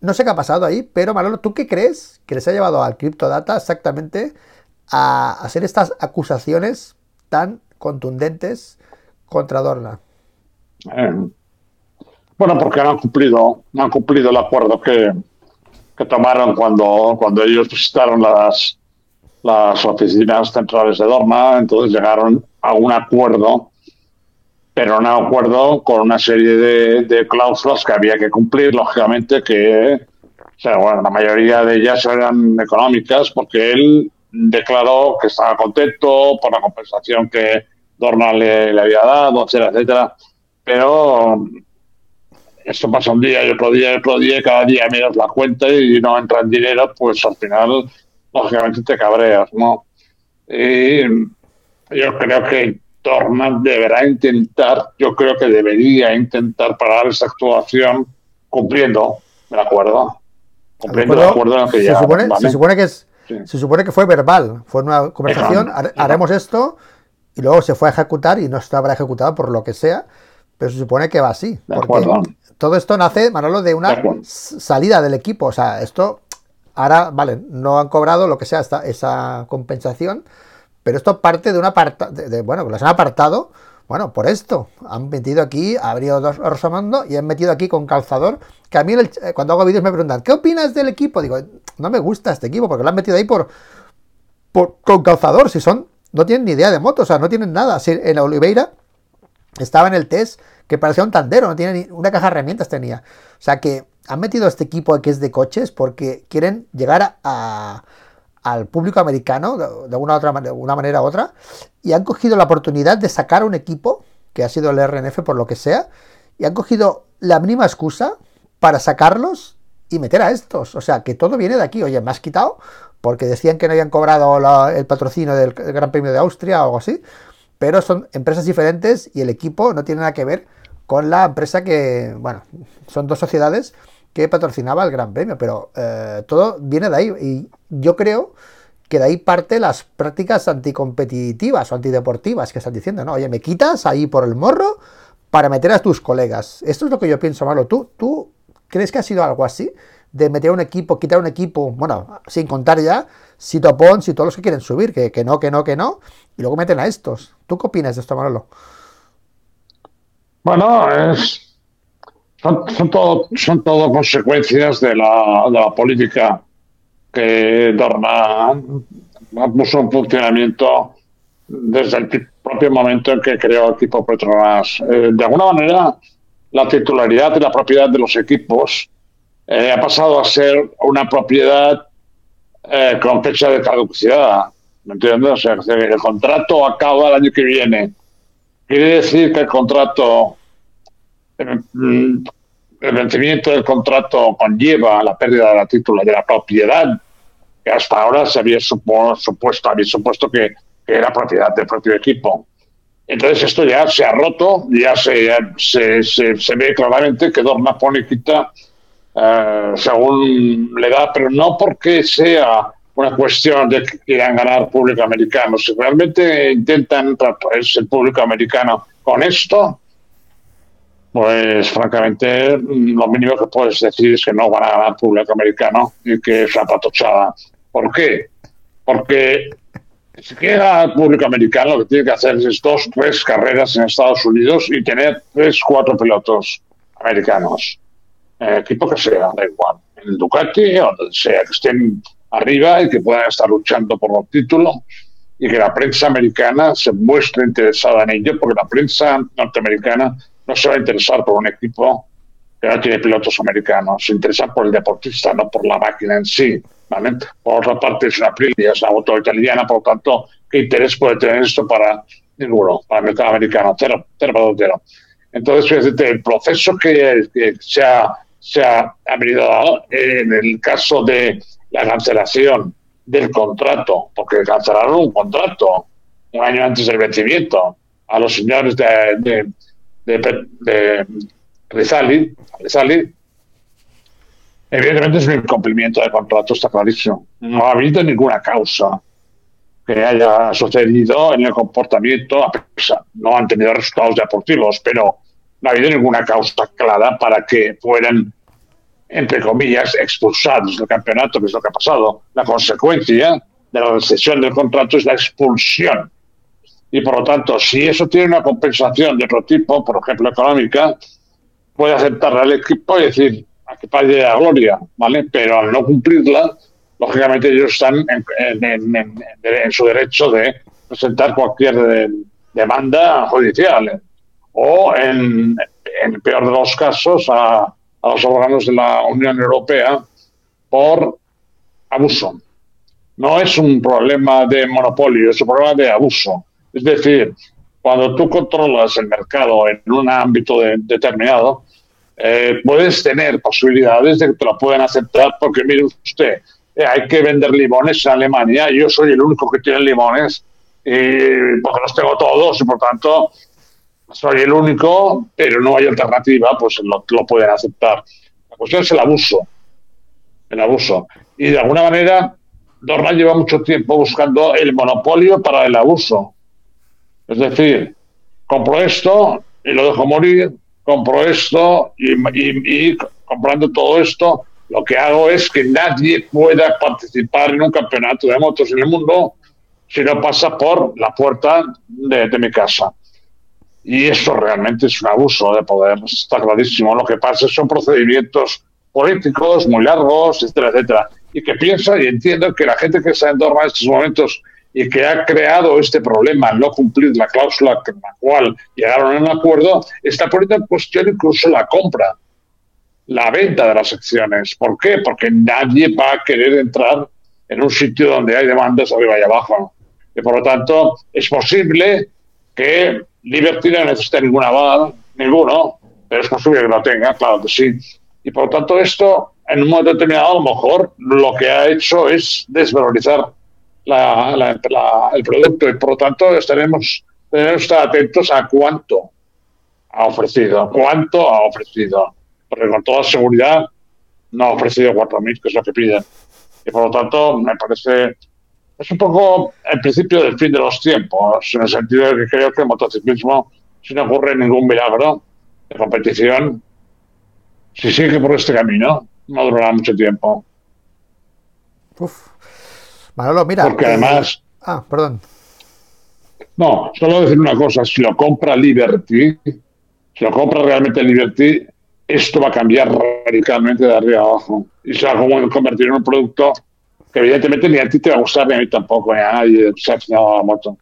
no sé qué ha pasado ahí, pero Manolo, ¿tú qué crees que les ha llevado al CryptoData exactamente a hacer estas acusaciones tan contundentes contra Dorna? Eh, bueno, porque no han cumplido, han cumplido el acuerdo que, que tomaron cuando, cuando ellos visitaron las, las oficinas centrales de Dorma, entonces llegaron a un acuerdo, pero un acuerdo con una serie de, de cláusulas que había que cumplir, lógicamente, que bueno, la mayoría de ellas eran económicas porque él declaró que estaba contento por la compensación que Dorna le, le había dado, etcétera, etcétera. Pero esto pasa un día y otro día y otro día y cada día miras la cuenta y no entra en dinero, pues al final, lógicamente, te cabreas, ¿no? Y yo creo que Dorman deberá intentar, yo creo que debería intentar parar esa actuación cumpliendo, ¿de acuerdo? Cumpliendo de acuerdo en lo que se Supone, Se supone que es, se supone que fue verbal, fue una conversación, haremos esto y luego se fue a ejecutar y no estaba ejecutado por lo que sea, pero se supone que va así. Porque todo esto nace, Manolo, de una salida del equipo. O sea, esto ahora, vale, no han cobrado lo que sea esta, esa compensación, pero esto parte de una aparta, de, bueno, los han apartado, bueno, por esto. Han metido aquí, ha abrido dos Rosamando y han metido aquí con calzador. Que a mí eh, cuando hago vídeos me preguntan, ¿qué opinas del equipo? Digo, no me gusta este equipo porque lo han metido ahí por, por con calzador. Si son, no tienen ni idea de moto, o sea, no tienen nada. Si en Oliveira estaba en el test que parecía un tandero, no tiene ni una caja de herramientas tenía. O sea que han metido este equipo que es de coches porque quieren llegar a, al público americano de, una, otra, una manera u otra y han cogido la oportunidad de sacar un equipo que ha sido el RNF por lo que sea y han cogido la mínima excusa para sacarlos y meter a estos. O sea que todo viene de aquí. Oye, me has quitado porque decían que no habían cobrado el patrocinio del Gran Premio de Austria o algo así pero son empresas diferentes y el equipo no tiene nada que ver con la empresa que, bueno, son dos sociedades que patrocinaba el Gran Premio, pero eh, todo viene de ahí y yo creo que de ahí parte las prácticas anticompetitivas o antideportivas que están diciendo, ¿no? Oye, me quitas ahí por el morro para meter a tus colegas. Esto es lo que yo pienso, Malo. ¿Tú, ¿Tú crees que ha sido algo así? De meter un equipo, quitar un equipo, bueno, sin contar ya si Topón, si todos los que quieren subir, que, que no, que no, que no, y luego meten a estos. ¿Tú qué opinas de esto, Manolo? Bueno, es, son, todo, son todo consecuencias de la, de la política que Dorna puso en funcionamiento desde el propio momento en que creó el equipo Petronas. Eh, de alguna manera, la titularidad y la propiedad de los equipos eh, ha pasado a ser una propiedad eh, con fecha de caducidad. ¿Me entiendes? O sea, el contrato acaba el año que viene. Quiere decir que el contrato, el, vencimiento del contrato conlleva la pérdida de la titula de la propiedad, que hasta ahora se había supuesto, había supuesto que, era propiedad del propio equipo. Entonces esto ya se ha roto, ya se, se, se, ve claramente que Dorna pone quita eh, según le da, pero no porque sea una cuestión de que quieran ganar público americano. Si realmente intentan tratarse el público americano con esto, pues francamente lo mínimo que puedes decir es que no van a ganar público americano y que es la patochada. ¿Por qué? Porque si quiere ganar público americano, lo que tiene que hacer es dos, tres carreras en Estados Unidos y tener tres, cuatro pilotos americanos eh, equipo que sea, da igual, en Ducati o donde sea, que estén arriba y que puedan estar luchando por los títulos y que la prensa americana se muestre interesada en ello, porque la prensa norteamericana no se va a interesar por un equipo que no tiene pilotos americanos, se interesa por el deportista, no por la máquina en sí. ¿vale? Por otra parte, es una Aprilia, es una moto italiana, por lo tanto, ¿qué interés puede tener esto para ninguno, para el mercado americano? Cero, cero, cero. Entonces, el proceso que, que se ha se ha habido en el caso de la cancelación del contrato, porque cancelaron un contrato un año antes del vencimiento a los señores de, de, de, de Rizali, evidentemente es un incumplimiento de contrato, está clarísimo. No ha habido ninguna causa que haya sucedido en el comportamiento, no han tenido resultados deportivos, pero no ha habido ninguna causa clara para que fueran, entre comillas, expulsados del campeonato, que es lo que ha pasado. La consecuencia de la recesión del contrato es la expulsión. Y por lo tanto, si eso tiene una compensación de otro tipo, por ejemplo económica, puede aceptar al equipo y decir, a que pague la gloria, ¿vale? Pero al no cumplirla, lógicamente ellos están en, su derecho de presentar cualquier demanda judicial o, en, el peor de los casos, a, a los órganos de la Unión Europea por abuso. No es un problema de monopolio, es un problema de abuso. Es decir, cuando tú controlas el mercado en un ámbito determinado, eh, puedes tener posibilidades de que te lo puedan aceptar porque, mire usted, eh, hay que vender limones en Alemania, yo soy el único que tiene limones y porque los tengo todos y por tanto soy el único, pero no hay alternativa, pues lo, pueden aceptar. La cuestión es el abuso, el abuso. Y de alguna manera, Dorna lleva mucho tiempo buscando el monopolio para el abuso. Es decir, compro esto y lo dejo morir, compro esto y, comprando todo esto, lo que hago es que nadie pueda participar en un campeonato de motos en el mundo si no pasa por la puerta de, mi casa. Y eso realmente es un abuso de poder, está clarísimo. Lo que pasa son procedimientos políticos muy largos, etcétera, etcétera. Y que piensa y entiendo que la gente que está en torno a estos momentos y que ha creado este problema al no cumplir la cláusula con la cual llegaron a un acuerdo, está poniendo en cuestión incluso la compra, la venta de las acciones. ¿Por qué? Porque nadie va a querer entrar en un sitio donde hay demandas arriba y abajo. Y por lo tanto, es posible que Liberty no necesite ningún aval, ninguno, pero es posible que lo tenga, claro que sí. Y por lo tanto, esto, en un momento determinado, a lo mejor lo que ha hecho es desvalorizar el producto y por lo tanto estaremos, que estar atentos a cuánto ha ofrecido, cuánto ha ofrecido, porque con toda seguridad no ha ofrecido 4.000, que es lo que piden. Y por lo tanto, me parece, es un poco el principio del fin de los tiempos, en el sentido de que creo que el motociclismo, si no ocurre ningún milagro de competición, si sigue por este camino, no durará mucho tiempo. Uf, Manolo, mira. Porque además. Ah, perdón. No, solo decir una cosa: si lo compra Liberty, si lo compra realmente Liberty, esto va a cambiar radicalmente de arriba abajo. Y se va a convertir en un producto que, evidentemente, ni a ti te va a gustar, ni a mí tampoco, ni a nadie se ha la moto.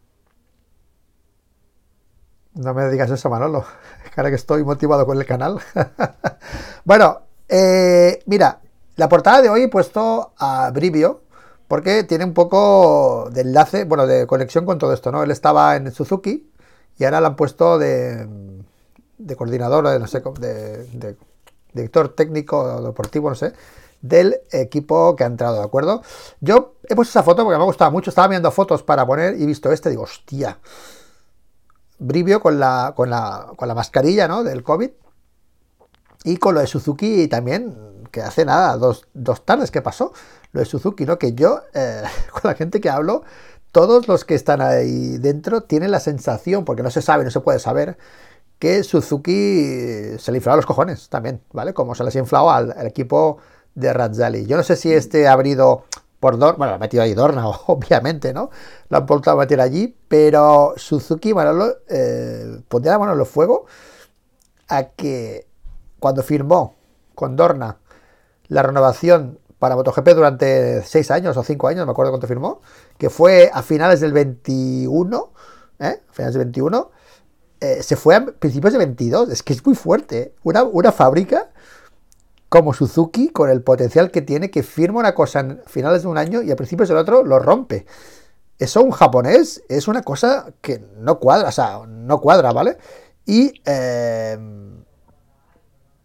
No me digas eso, Manolo. Cara que estoy motivado con el canal. bueno, eh, mira, la portada de hoy he puesto a Brivio, porque tiene un poco de enlace, bueno, de conexión con todo esto, ¿no? Él estaba en Suzuki y ahora le han puesto de, de coordinador, de, no sé, de, director técnico deportivo, no sé, del equipo que ha entrado, ¿de acuerdo? Yo he puesto esa foto porque me ha gustado mucho, estaba viendo fotos para poner y he visto este, digo, hostia, Brivio con la, con la, con la mascarilla, ¿no? Del COVID y con lo de Suzuki también, que hace nada, dos, dos tardes que pasó, lo de Suzuki, ¿no? Que yo, eh, con la gente que hablo, todos los que están ahí dentro tienen la sensación, porque no se sabe, no se puede saber, que Suzuki se le inflaba los cojones también, ¿vale? Como se les ha inflado al, equipo de Razzali. Yo no sé si este ha abrido por Dorna, bueno, lo ha metido ahí Dorna, obviamente, ¿no? Lo han vuelto a meter allí, pero Suzuki, bueno, eh, pondría la mano en el fuego a que cuando firmó con Dorna la renovación para MotoGP durante 6 años o 5 años, no me acuerdo cuánto firmó, que fue a finales del 21, ¿eh? finales del 21, eh, se fue a principios de 22, es que es muy fuerte, una, una fábrica como Suzuki, con el potencial que tiene, que firma una cosa en finales de un año y a principios del otro lo rompe. Eso un japonés es una cosa que no cuadra, o sea, no cuadra, ¿vale? Y eh,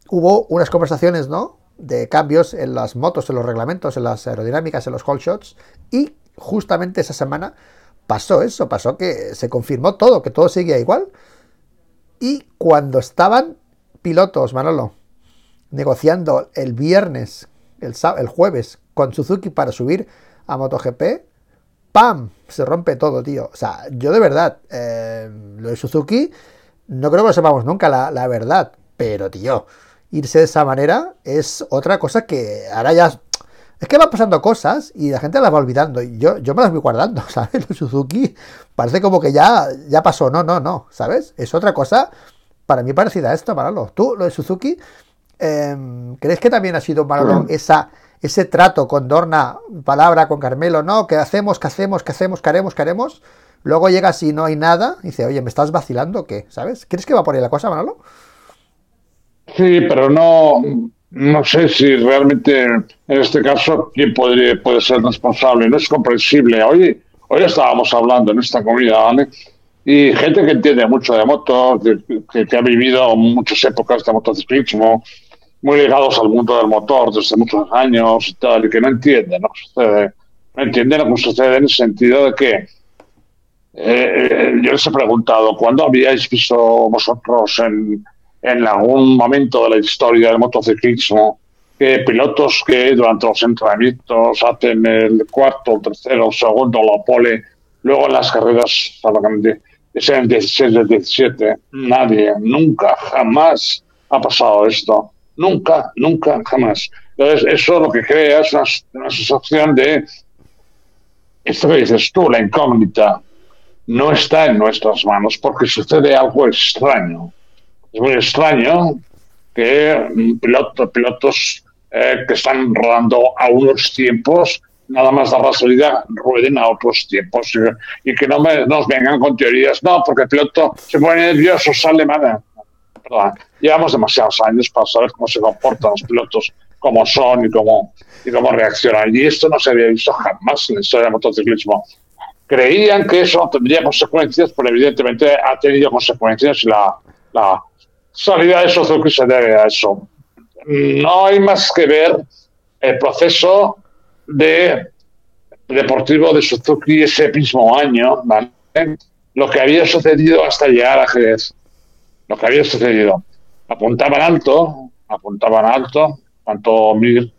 hubo unas conversaciones, ¿no? De cambios en las motos, en los reglamentos, en las aerodinámicas, en los whole shots. Y justamente esa semana pasó eso, pasó que se confirmó todo, que todo seguía igual. Y cuando estaban pilotos, Manolo, negociando el viernes, el, el jueves, con Suzuki para subir a MotoGP, ¡pam! Se rompe todo, tío. O sea, yo de verdad, eh, lo de Suzuki, no creo que lo sepamos nunca, la, verdad. Pero, tío, irse de esa manera es otra cosa que ahora ya... Es que van pasando cosas y la gente las va olvidando. Y yo, yo me las voy guardando, ¿sabes? Lo Suzuki parece como que ya, ya pasó. No, no, no, ¿sabes? Es otra cosa para mí parecida a esto, Manolo. Tú, lo de Suzuki, em, ¿crees que también ha sido malo esa, ese trato con Dorna, palabra con Carmelo, no, que hacemos, que hacemos, que hacemos, que haremos, que haremos? Luego llegas y no hay nada, y dice, oye, ¿me estás vacilando o qué? ¿Sabes? ¿Crees que va por ahí la cosa, Manolo? Sí, pero no, no sé si realmente en este caso quién podría, puede ser responsable. No es comprensible. Hoy, hoy estábamos hablando en esta comida, ¿vale? Y gente que entiende mucho de motos, que, ha vivido muchas épocas de motociclismo, muy ligados al mundo del motor desde muchos años y tal, y que no entienden lo que sucede. No entienden lo que sucede en el sentido de que eh, yo les he preguntado, ¿cuándo habíais visto vosotros en, en algún momento de la historia del motociclismo que pilotos que durante los entrenamientos hacen el cuarto, tercero, segundo, la pole, luego en las carreras sean 16 de 17, nadie, nunca, jamás ha pasado esto. Nunca, nunca, jamás. Entonces, eso lo que crea es una, una sensación de esto que dices tú, la incógnita, no está en nuestras manos porque sucede algo extraño. Es muy extraño que pilotos, pilotos eh, que están rodando a unos tiempos, nada más dar la salida, rueden a otros tiempos y, que no me, nos vengan con teorías, no, porque el piloto se pone nervioso, sale mal. Llevamos demasiados años para saber cómo se comportan los pilotos, cómo son y cómo, y cómo reaccionan. Y esto no se había visto jamás en la historia del motociclismo creían que eso tendría consecuencias, pero evidentemente ha tenido consecuencias y la, salida de Suzuki se debe a eso. No hay más que ver el proceso de deportivo de Suzuki ese mismo año, lo que había sucedido hasta llegar a Jerez, lo que había sucedido. Apuntaban alto, apuntaban alto, tanto Mir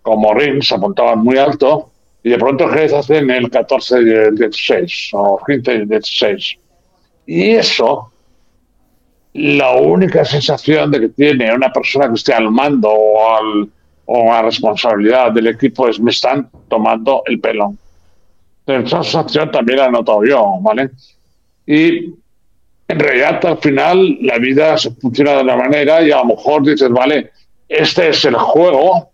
como Rins apuntaban muy alto, y de pronto Jerez hacen el 14 y el 16 o 15 y el 16. Y eso, la única sensación de que tiene una persona que esté al mando o, al, o a responsabilidad del equipo es me están tomando el pelo. Esa sensación también la he notado yo, ¿vale? Y en realidad al final la vida se funciona de una manera y a lo mejor dices, vale, este es el juego,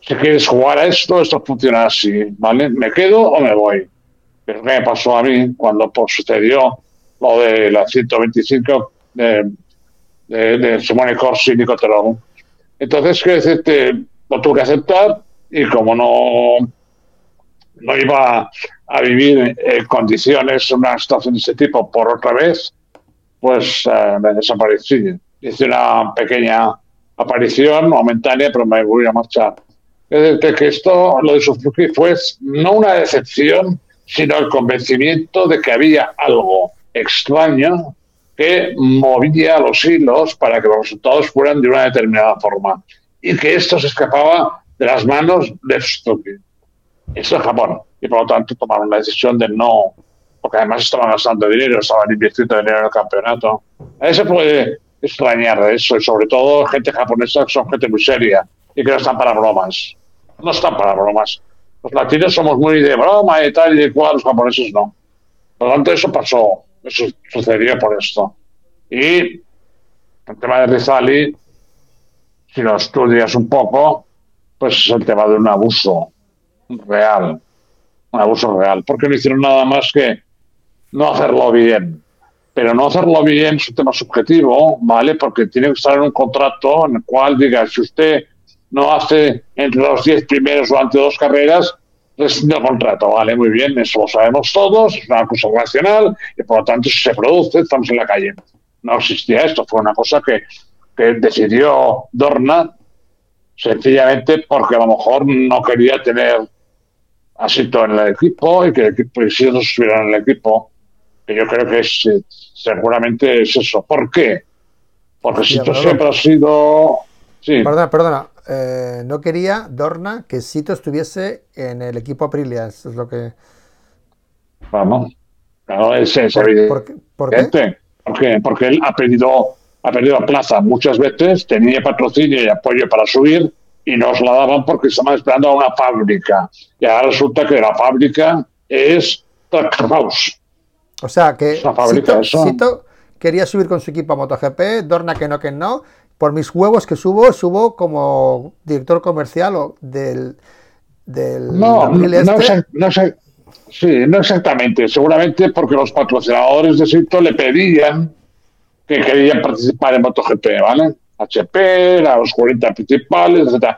si quieres jugar a esto, esto funciona así, ¿vale? ¿Me quedo o me voy? Pero me pasó a mí cuando pues, sucedió lo de la 125 de, de, de Simone Corsi y Nico Entonces, quiero decirte, lo tuve que aceptar y como no, no iba a vivir en condiciones, una situación de ese tipo por otra vez, pues eh, desaparecí. Hice una pequeña aparición momentánea, pero me voy a marchar. Es decir, que esto, lo de Suzuki, fue no una decepción, sino el convencimiento de que había algo extraño que movía los hilos para que los resultados fueran de una determinada forma y que esto se escapaba de las manos de Suzuki. Esto es Japón y por lo tanto tomaron la decisión de no, porque además estaban gastando dinero, estaban invirtiendo dinero en el campeonato. A se puede extrañar de eso y sobre todo gente japonesa que son gente muy seria y que no están para bromas. No están para bromas. Los latinos somos muy de broma y tal y de cual, los japoneses no. Por lo tanto, eso pasó, eso sucedió por esto. Y el tema de Rizali, si lo estudias un poco, pues es el tema de un abuso real, un abuso real, porque no hicieron nada más que no hacerlo bien. Pero no hacerlo bien es un tema subjetivo, ¿vale? Porque tiene que estar en un contrato en el cual diga, si usted no hace entre los 10 primeros durante dos carreras, rescinde contrato. Vale, muy bien, eso lo sabemos todos, es una cosa racional y por lo tanto si se produce, estamos en la calle. No existía esto, fue una cosa que, que decidió Dorna sencillamente porque a lo mejor no quería tener asito en el equipo y que el equipo si no estuviera en el equipo, que yo creo que es, seguramente es eso. ¿Por qué? Porque si esto siempre ha sido... Sí. Perdona, perdona. Eh, no quería Dorna que Sito estuviese en el equipo Aprilia. Eso es lo que. Vamos. Claro, es, es ¿Por, evidente. ¿por, qué? Porque, porque él ha perdido, ha perdido plaza muchas veces, tenía patrocinio y apoyo para subir y nos la daban porque estaban esperando a una fábrica. Y ahora resulta que la fábrica es House. O sea que Sito, Sito, quería subir con su equipo a MotoGP, Dorna que no, que no, por mis huevos que subo, subo como director comercial o del... del no, no, este. no, sé, sí, no exactamente. Seguramente porque los patrocinadores de Sito le pedían que querían participar en MotoGP, ¿vale? HP, los 40 principales, etc.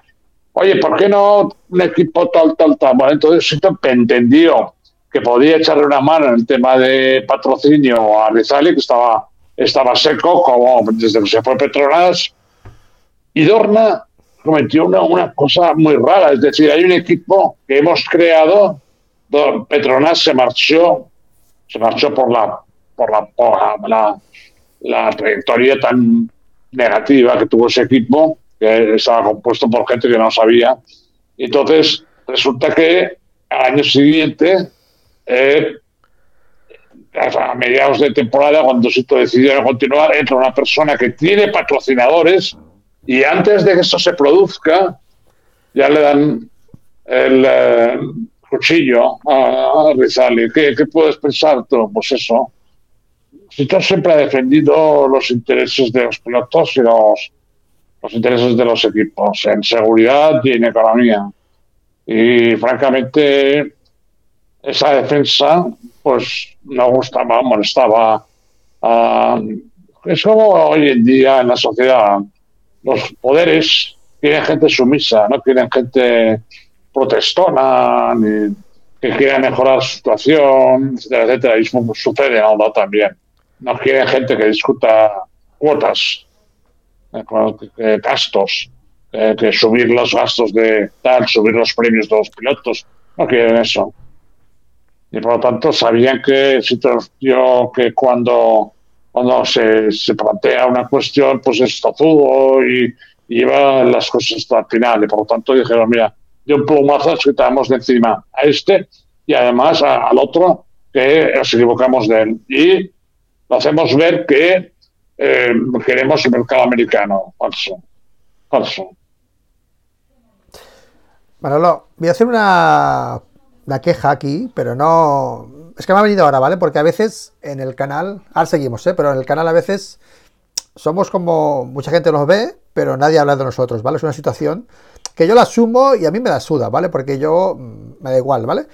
Oye, ¿por qué no un equipo tal, tal, tal? Bueno, entonces Sito entendió que podía echarle una mano en el tema de patrocinio a Rizali, que estaba, estaba seco, como desde que se fue Petronas. Y Dorna cometió una, una cosa muy rara, es decir, hay un equipo que hemos creado, Petronas se marchó, se marchó por la, por la, por la, la trayectoria tan negativa que tuvo ese equipo, que estaba compuesto por gente que no sabía. Entonces, resulta que al año siguiente eh, a mediados de temporada, cuando se decidió continuar, entra una persona que tiene patrocinadores y antes de que eso se produzca, ya le dan el eh, cuchillo a, Rizali. ¿Qué, puedes pensar tú? Pues eso. Si tú siempre ha defendido los intereses de los pilotos y los, los intereses de los equipos en seguridad y en economía. Y francamente, esa defensa pues no gustaba, molestaba. es como hoy en día en la sociedad. Los poderes quieren gente sumisa, no quieren gente protestona, ni que quiera mejorar la situación, etcétera, etcétera. Y sucede en Alba también. No quieren gente que discuta cuotas, eh, gastos, eh, que subir los gastos de tal, subir los premios de los pilotos. No quieren eso y por lo tanto sabían que yo que cuando cuando se, se, plantea una cuestión pues es tozudo y, lleva las cosas hasta el final. Y por lo tanto dijeron mira de un plumazo quitamos de encima a este y además al otro que nos equivocamos de él y lo hacemos ver que eh, queremos el mercado americano. Falso falso. Manolo, voy a hacer una la queja aquí, pero no... Es que me ha venido ahora, ¿vale? Porque a veces en el canal, ahora seguimos, ¿eh? Pero en el canal a veces somos como... Mucha gente nos ve, pero nadie habla de nosotros, ¿vale? Es una situación que yo la asumo y a mí me da suda, ¿vale? Porque yo mm, me da igual, ¿vale?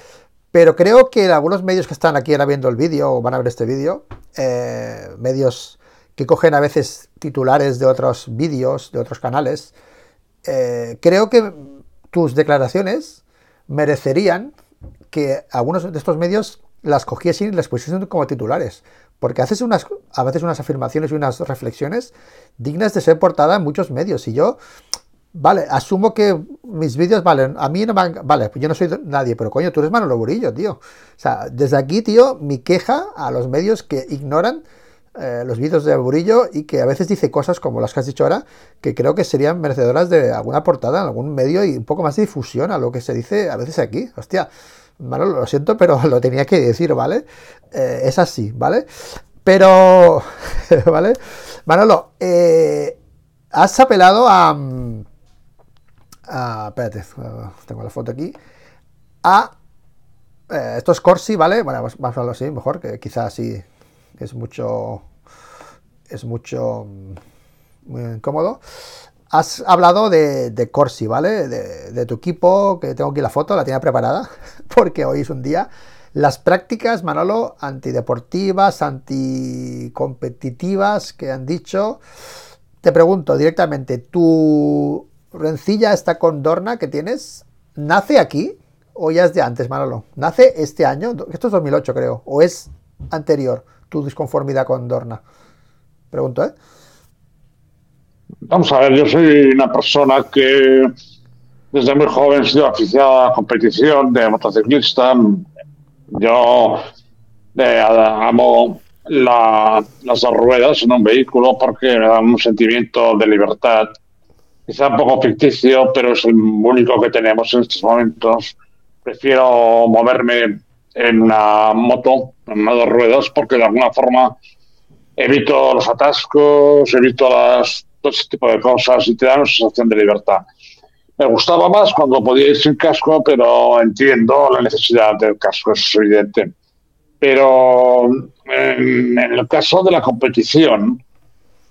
Pero creo que algunos medios que están aquí ahora viendo el vídeo o van a ver este vídeo, eh, medios que cogen a veces titulares de otros vídeos, de otros canales, eh, creo que tus declaraciones merecerían que algunos de estos medios las cogiesen y las pusiesen como titulares. Porque haces unas, a veces unas afirmaciones y unas reflexiones dignas de ser portada en muchos medios. Y yo, vale, asumo que mis vídeos valen. A mí no me Vale, pues yo no soy nadie, pero coño, tú eres Manolo Burillo, tío. O sea, desde aquí, tío, mi queja a los medios que ignoran eh, los vídeos de Burillo y que a veces dice cosas como las que has dicho ahora, que creo que serían merecedoras de alguna portada en algún medio y un poco más de difusión a lo que se dice a veces aquí. Hostia, Manolo, lo siento, pero lo tenía que decir, ¿vale? Eh, es así, ¿vale? Pero, ¿vale? Manolo, eh, has apelado a, mm, a... Espérate, tengo la foto aquí. A... Eh, esto es Corsi, ¿vale? Bueno, vamos a hablarlo así, mejor, que quizás sí es mucho... Es mucho... Mm, muy incómodo. Has hablado de, Corsi, ¿vale? De, tu equipo, que tengo aquí la foto, la tenía preparada, porque hoy es un día. Las prácticas, Manolo, antideportivas, anticompetitivas que han dicho. Te pregunto directamente, ¿tu rencilla está con Dorna que tienes? ¿Nace aquí o ya es de antes, Manolo? ¿Nace este año? Esto es 2008, creo. ¿O es anterior tu disconformidad con Dorna? Pregunto, ¿eh? Vamos a ver, yo soy una persona que desde muy joven he sido aficionado a la competición de motociclista. Yo eh, amo las dos ruedas en un vehículo porque me dan un sentimiento de libertad. Quizá un poco ficticio, pero es el único que tenemos en estos momentos. Prefiero moverme en una moto, en dos ruedas, porque de alguna forma evito los atascos, evito las ese tipo de cosas y te dan una sensación de libertad. Me gustaba más cuando podía ir sin casco, pero entiendo la necesidad del casco, es evidente. Pero en, el caso de la competición,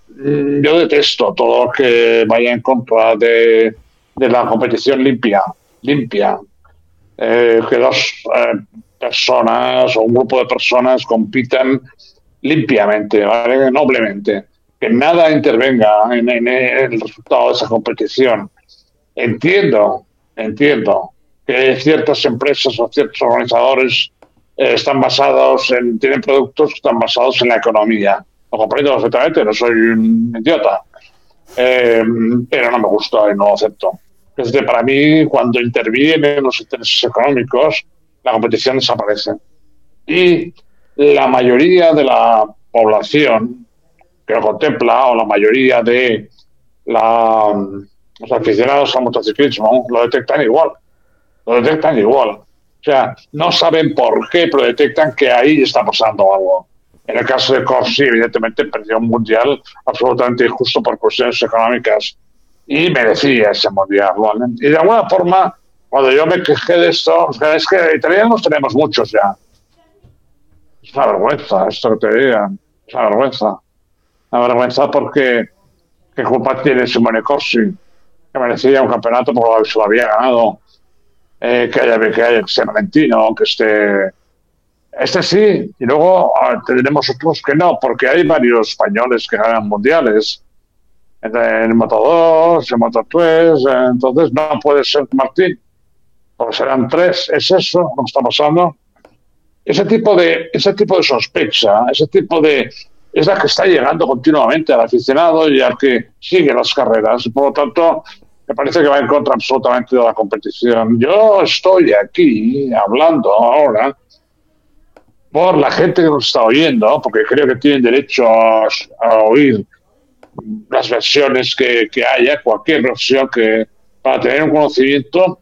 mm, yo detesto todo lo que vaya en contra de, la competición limpia, limpia. Eh, que dos eh, personas o un grupo de personas compitan limpiamente, noblemente, que nada intervenga en, el resultado de esa competición. Entiendo, entiendo que ciertas empresas o ciertos organizadores eh, están basados en, tienen productos que están basados en la economía. Lo comprendo perfectamente, no soy un idiota, eh, pero no me gusta y no lo acepto. Desde para mí, cuando intervienen los intereses económicos, la competición desaparece. Y la mayoría de la población que lo contempla, o la mayoría de la, los aficionados al motociclismo, lo detectan igual. Lo detectan igual. O sea, no saben por qué, pero detectan que ahí está pasando algo. En el caso de Corsi, evidentemente, perdió un mundial absolutamente injusto por cuestiones económicas y merecía ese mundial. Y de alguna forma, cuando yo me quejé de esto, es que italianos tenemos muchos ya. Es una vergüenza esto que te digan. Es una vergüenza. Una vergüenza porque ¿qué culpa tiene Simone Corsi? Que merecía un campeonato porque se lo había ganado. Eh, que haya que haya que Valentino, que esté este sí, y luego tenemos otros que no, porque hay varios españoles que ganan mundiales. En Moto 2, en Moto 3, entonces no puede ser Martín, porque serán tres, es eso lo que está pasando. Ese tipo de, ese tipo de sospecha, ese tipo de. es la que está llegando continuamente al aficionado y al que sigue las carreras. Por lo tanto, me parece que va en contra absolutamente de la competición. Yo estoy aquí hablando ahora por la gente que nos está oyendo, porque creo que tienen derecho a, oír las versiones que, haya, cualquier versión que para tener un conocimiento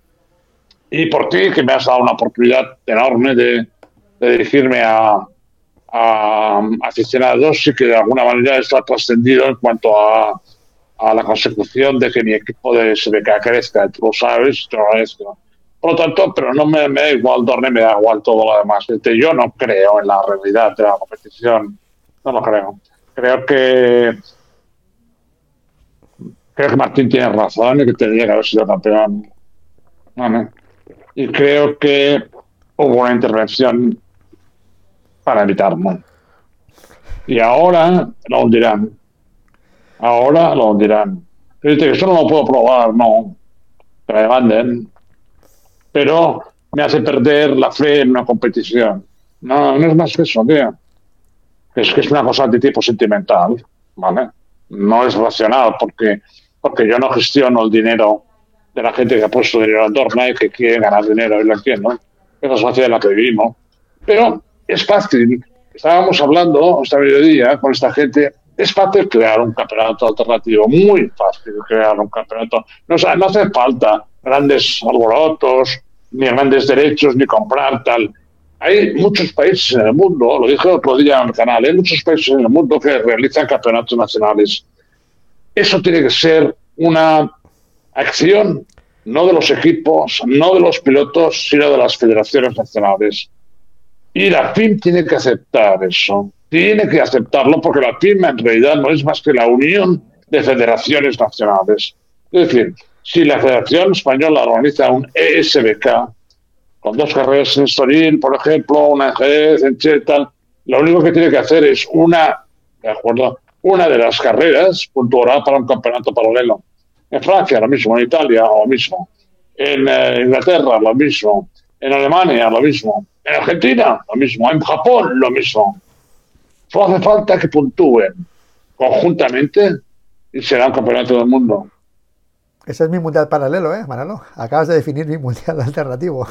y por ti que me has dado una oportunidad enorme de, dirigirme a, aficionados y que de alguna manera está trascendido en cuanto a, la consecución de que mi equipo de SBK crezca, tú lo sabes, te lo. Por lo tanto, pero no me, da igual Dorne, me da igual todo lo demás. Yo no creo en la realidad de la competición. No lo creo. Creo que creo que Martín tiene razón y que tendría que haber sido campeón. Y creo que hubo una intervención para evitarlo. Y ahora lo hundirán. Ahora lo hundirán. Eso no lo puedo probar, no. Que me manden pero me hace perder la fe en una competición. No, no es más que eso, tío. Es que es una cosa de tipo sentimental, ¿vale? No es racional, porque, porque yo no gestiono el dinero de la gente que ha puesto dinero al Dorna y que quiere ganar dinero, y lo entiendo. Es la sociedad en la que vivimos. Pero es fácil. Estábamos hablando esta mediodía con esta gente. Es fácil crear un campeonato alternativo, muy fácil crear un campeonato. No, no hace falta grandes alborotos, ni grandes derechos, ni comprar tal. Hay muchos países en el mundo, lo dije otro día en el canal, hay muchos países en el mundo que realizan campeonatos nacionales. Eso tiene que ser una acción no de los equipos, no de los pilotos, sino de las federaciones nacionales. Y la FIM tiene que aceptar eso, tiene que aceptarlo porque la FIM en realidad no es más que la unión de federaciones nacionales. Es decir, si la Federación Española organiza un ESBK con dos carreras en Estoril, por ejemplo, una en Jerez, en Che, lo único que tiene que hacer es una, de acuerdo, una de las carreras puntuará para un campeonato paralelo. En Francia lo mismo, en Italia lo mismo, en eh, Inglaterra lo mismo, en Alemania lo mismo, en Argentina lo mismo, en Japón lo mismo. Solo hace falta que puntúen conjuntamente y será un campeonato del mundo. Ese es mi mundial paralelo, ¿eh, Manolo? Acabas de definir mi mundial alternativo.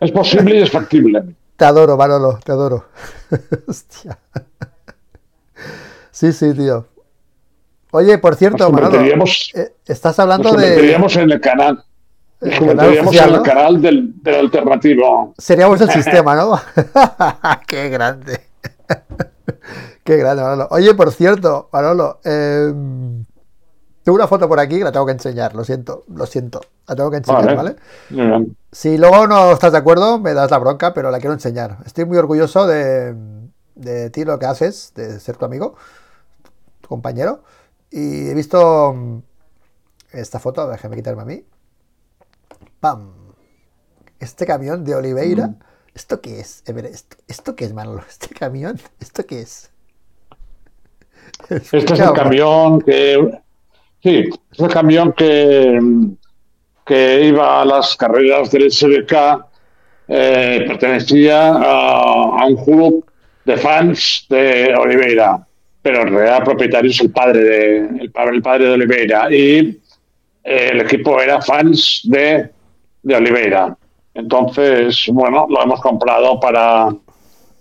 Es, posible y es factible. Te adoro, Manolo, te adoro. Hostia. Sí, sí, tío. Oye, por cierto, Manolo, eh, estás hablando nos de. en el canal. Nos convertiríamos en el canal del, del alternativo. Seríamos el sistema, ¿no? Qué grande. Qué grande, Manolo. Oye, por cierto, Manolo, eh, tengo una foto por aquí que la tengo que enseñar, lo siento, lo siento. La tengo que enseñar, ¿vale? Si luego no estás de acuerdo, me das la bronca, pero la quiero enseñar. Estoy muy orgulloso de, ti, lo que haces, de ser tu amigo. tu compañero, y he visto mm, esta foto, déjame quitarme a mí. ¡Pam! Este camión de Oliveira. Mm. ¿Esto qué es? ¿Esto, ¿Esto qué es, Manolo? ¿Este camión? ¿Esto qué es? Este es el camión que. Sí, es el camión que, que iba a las carreras del SBK. Eh, pertenecía a, un club de fans de Oliveira, pero en realidad el propietario es el padre de, el, el padre de Oliveira. Y eh, el equipo era fans de, de Oliveira. Entonces, bueno, lo hemos comprado para,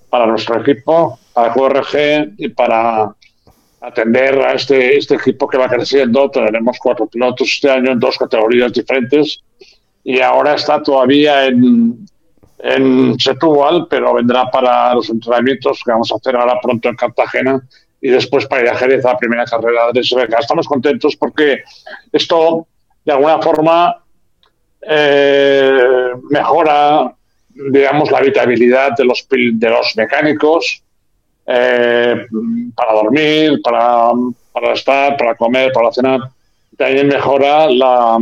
para nuestro equipo, para QRG y para atender a este, este equipo que va creciendo. Tenemos cuatro pilotos este año en dos categorías diferentes y ahora está todavía en, en Setúbal, pero vendrá para los entrenamientos que vamos a hacer ahora pronto en Cartagena y después para ir a Jerez a la primera carrera de SBK. Estamos contentos porque esto, de alguna forma, eh, mejora, digamos, la habitabilidad de los, de los mecánicos eh, para dormir, para, estar, para comer, para cenar. También mejora la,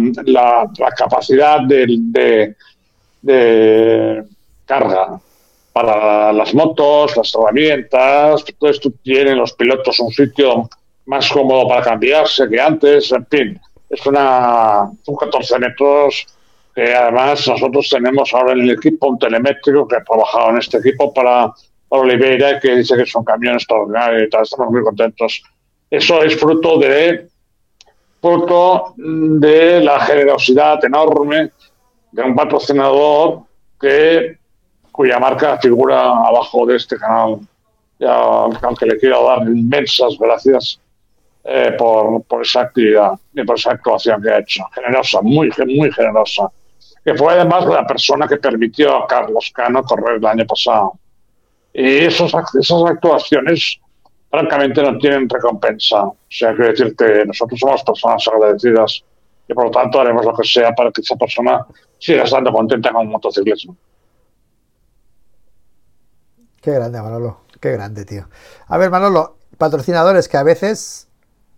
capacidad de, carga para las motos, las herramientas, todo esto tienen los pilotos un sitio más cómodo para cambiarse que antes, en fin, es una, son 14 metros que además nosotros tenemos ahora en el equipo un telemétrico que ha trabajado en este equipo para, Oliveira que dice que es un camión extraordinario y tal, estamos muy contentos. Eso es fruto de fruto de la generosidad enorme de un patrocinador que cuya marca figura abajo de este canal. Ya, aunque le quiero dar inmensas gracias eh, por, por esa actividad y por esa actuación que ha hecho. Generosa, muy, muy generosa que fue además la persona que permitió a Carlos Cano correr el año pasado. Y esos, esas actuaciones, francamente, no tienen recompensa. O sea, quiero decirte, nosotros somos personas agradecidas y por lo tanto haremos lo que sea para que esa persona siga estando contenta con el motociclismo. Qué grande, Manolo. Qué grande, tío. A ver, Manolo, patrocinadores que a veces,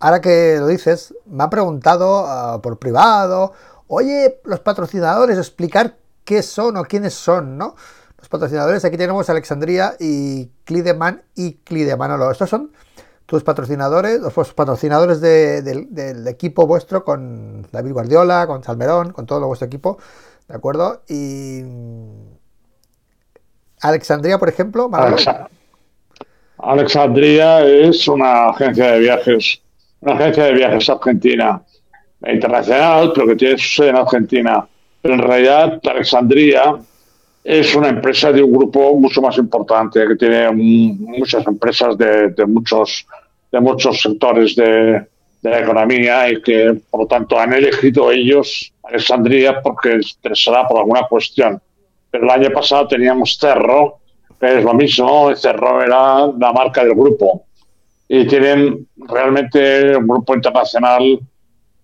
ahora que lo dices, me han preguntado ah, por privado Oye, los patrocinadores, explicar qué son o quiénes son, ¿no? Los patrocinadores, aquí tenemos Alexandria y Clideman y Clidemanolo. Estos son tus patrocinadores, los patrocinadores del equipo vuestro con David Guardiola, con Salmerón, con todo vuestro equipo, ¿de acuerdo? Y Alexandria, por ejemplo, Alexandria es una agencia de viajes, una agencia de viajes argentina internacional, pero que tiene su sede en Argentina. Pero en realidad, Alexandria es una empresa de un grupo mucho más importante, que tiene muchas empresas de, muchos, de muchos sectores de, la economía y que, por lo tanto, han elegido ellos Alexandria porque les interesará por alguna cuestión. Pero el año pasado teníamos Cerro, que es lo mismo, Cerro era la marca del grupo. Y tienen realmente un grupo internacional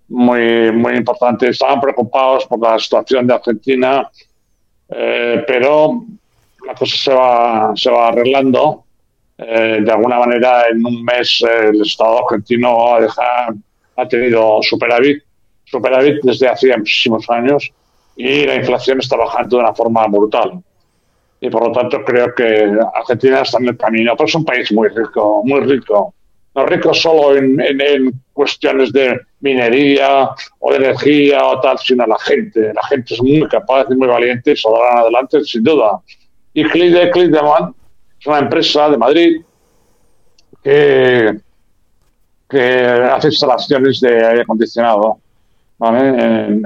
muy, muy importante. Estaban preocupados por la situación de Argentina, eh, pero la cosa se va, se va arreglando. Eh, de alguna manera, en un mes el Estado argentino ha, ha tenido superávit, superávit desde hace muchísimos años y la inflación está bajando de una forma brutal. Y por lo tanto creo que Argentina está en el camino, pero es un país muy rico, muy rico no rico solo en, cuestiones de minería o de energía o tal, sino la gente. La gente es muy capaz y muy valiente y saldrán adelante, sin duda. Y Clide Clideman es una empresa de Madrid que, que hace instalaciones de aire acondicionado en,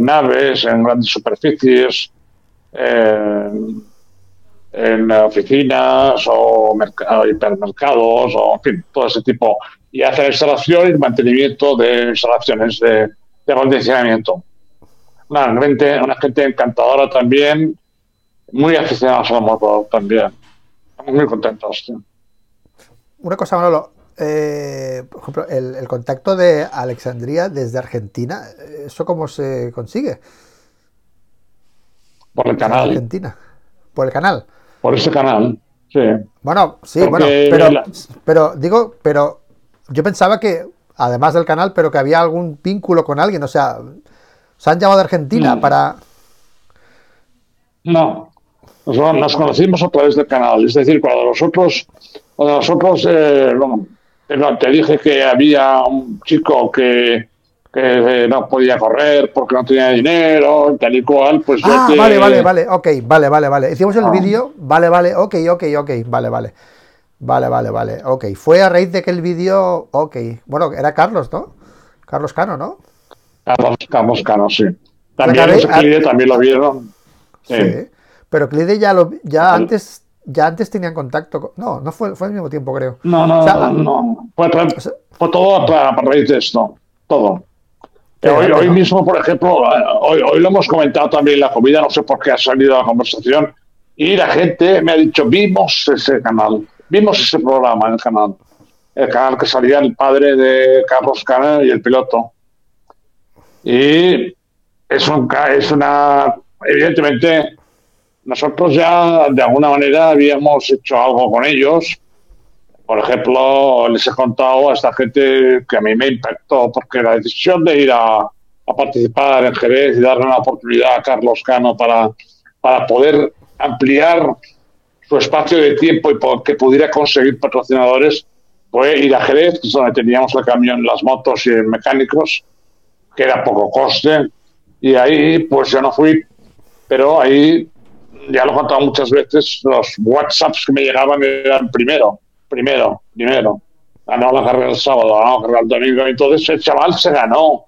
naves, en grandes superficies en oficinas o hipermercados o en fin, todo ese tipo. Y hace la instalación y mantenimiento de instalaciones de, de acondicionamiento. Una gente, una gente encantadora también, muy aficionados a la moto también. Estamos muy contentos. Una cosa, Manolo. Eh, por ejemplo, el, el, contacto de Alexandria desde Argentina, ¿eso cómo se consigue? Por el canal. Argentina. Por el canal por ese canal. Sí. Bueno, sí, bueno, pero, digo, pero yo pensaba que, además del canal, pero que había algún vínculo con alguien, o sea, se han llamado de Argentina para... No, nos conocimos a través del canal, es decir, cuando nosotros, cuando nosotros, eh, te dije que había un chico que que no podía correr porque no tenía dinero, tal y cual, pues ah, vale, vale, vale, ok, vale, vale, vale. Hicimos el ah. vídeo, vale, vale, ok, ok, ok, vale, vale. Vale, vale, vale, ok. Fue a raíz de que el vídeo, ok. Bueno, era Carlos, ¿no? Carlos Cano, ¿no? Carlos, Carlos Cano, sí. También, Clide, también lo vieron. Sí. Pero Clide ya, lo, ya antes ya antes tenían contacto. No, no fue, fue al mismo tiempo, creo. No, no, no. Fue, fue todo a, raíz de esto. Todo. Hoy, hoy, mismo, por ejemplo, hoy, hoy, lo hemos comentado también en la comida, no sé por qué ha salido la conversación, y la gente me ha dicho, vimos ese canal, vimos ese programa en el canal, el canal que salía el padre de Carlos Cana y el piloto. Y es, un, es una, evidentemente, nosotros ya de alguna manera habíamos hecho algo con ellos, por ejemplo, les he contado a esta gente que a mí me impactó, porque la decisión de ir a, participar en Jerez y darle una oportunidad a Carlos Cano para, para poder ampliar su espacio de tiempo y que pudiera conseguir patrocinadores fue ir a Jerez, que es donde teníamos el camión, las motos y mecánicos, que era poco coste, y ahí pues yo no fui, pero ahí ya lo he contado muchas veces, los WhatsApps que me llegaban eran primero, primero, primero. Ganó la carrera el sábado, ganó la carrera el domingo. Entonces el chaval se ganó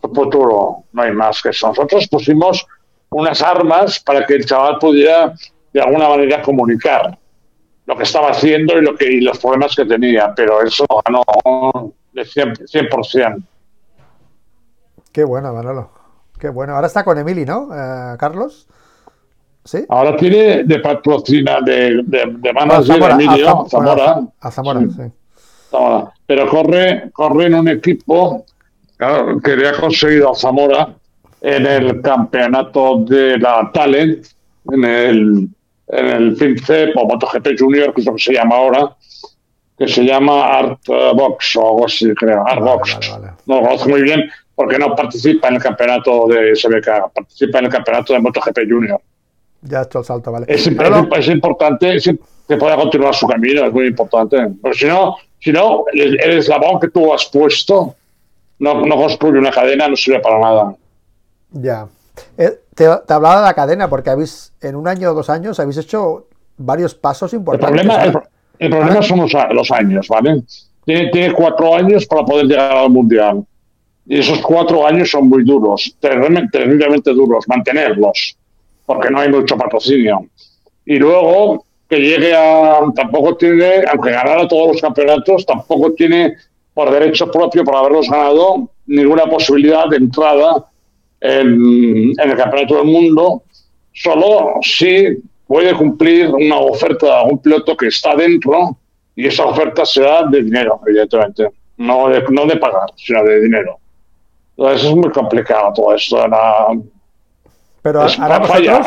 su futuro. No hay más que eso. Nosotros pusimos unas armas para que el chaval pudiera de alguna manera comunicar lo que estaba haciendo y, lo que, los problemas que tenía. Pero eso ganó de 100%. 100%. Qué bueno, Manolo. Qué bueno. Ahora está con Emily, ¿no, eh, Carlos? Ahora tiene de patrocina de, de, de manager a Emilio, Zamora. A Zamora, sí. Zamora. Pero corre, corre en un equipo que le ha conseguido a Zamora en el campeonato de la Talent, en el, en el FinCEP o MotoGP Junior, que es lo que se llama ahora, que se llama Artbox o algo así, creo. Artbox. No lo conozco muy bien porque no participa en el campeonato de SBK, participa en el campeonato de MotoGP Junior. Ya hecho el salto, vale. Es, importante que pueda continuar su camino, es muy importante. Pero si no, si no, el, eslabón que tú has puesto no, no construye una cadena, no sirve para nada. Ya. Eh, te, hablaba de la cadena porque habéis, en un año o dos años, habéis hecho varios pasos importantes. El problema, el, problema son los, años, ¿vale? Tiene, tiene, cuatro años para poder llegar al Mundial. Y esos cuatro años son muy duros, terriblemente duros, mantenerlos porque no hay mucho patrocinio. Y luego que llegue a, tampoco tiene, aunque ganara todos los campeonatos, tampoco tiene por derecho propio, por haberlos ganado, ninguna posibilidad de entrada en, el campeonato del mundo, solo si puede cumplir una oferta de algún piloto que está dentro y esa oferta será de dinero, evidentemente, no de, no de pagar, sino de dinero. Entonces es muy complicado todo esto. La, pero ahora falla,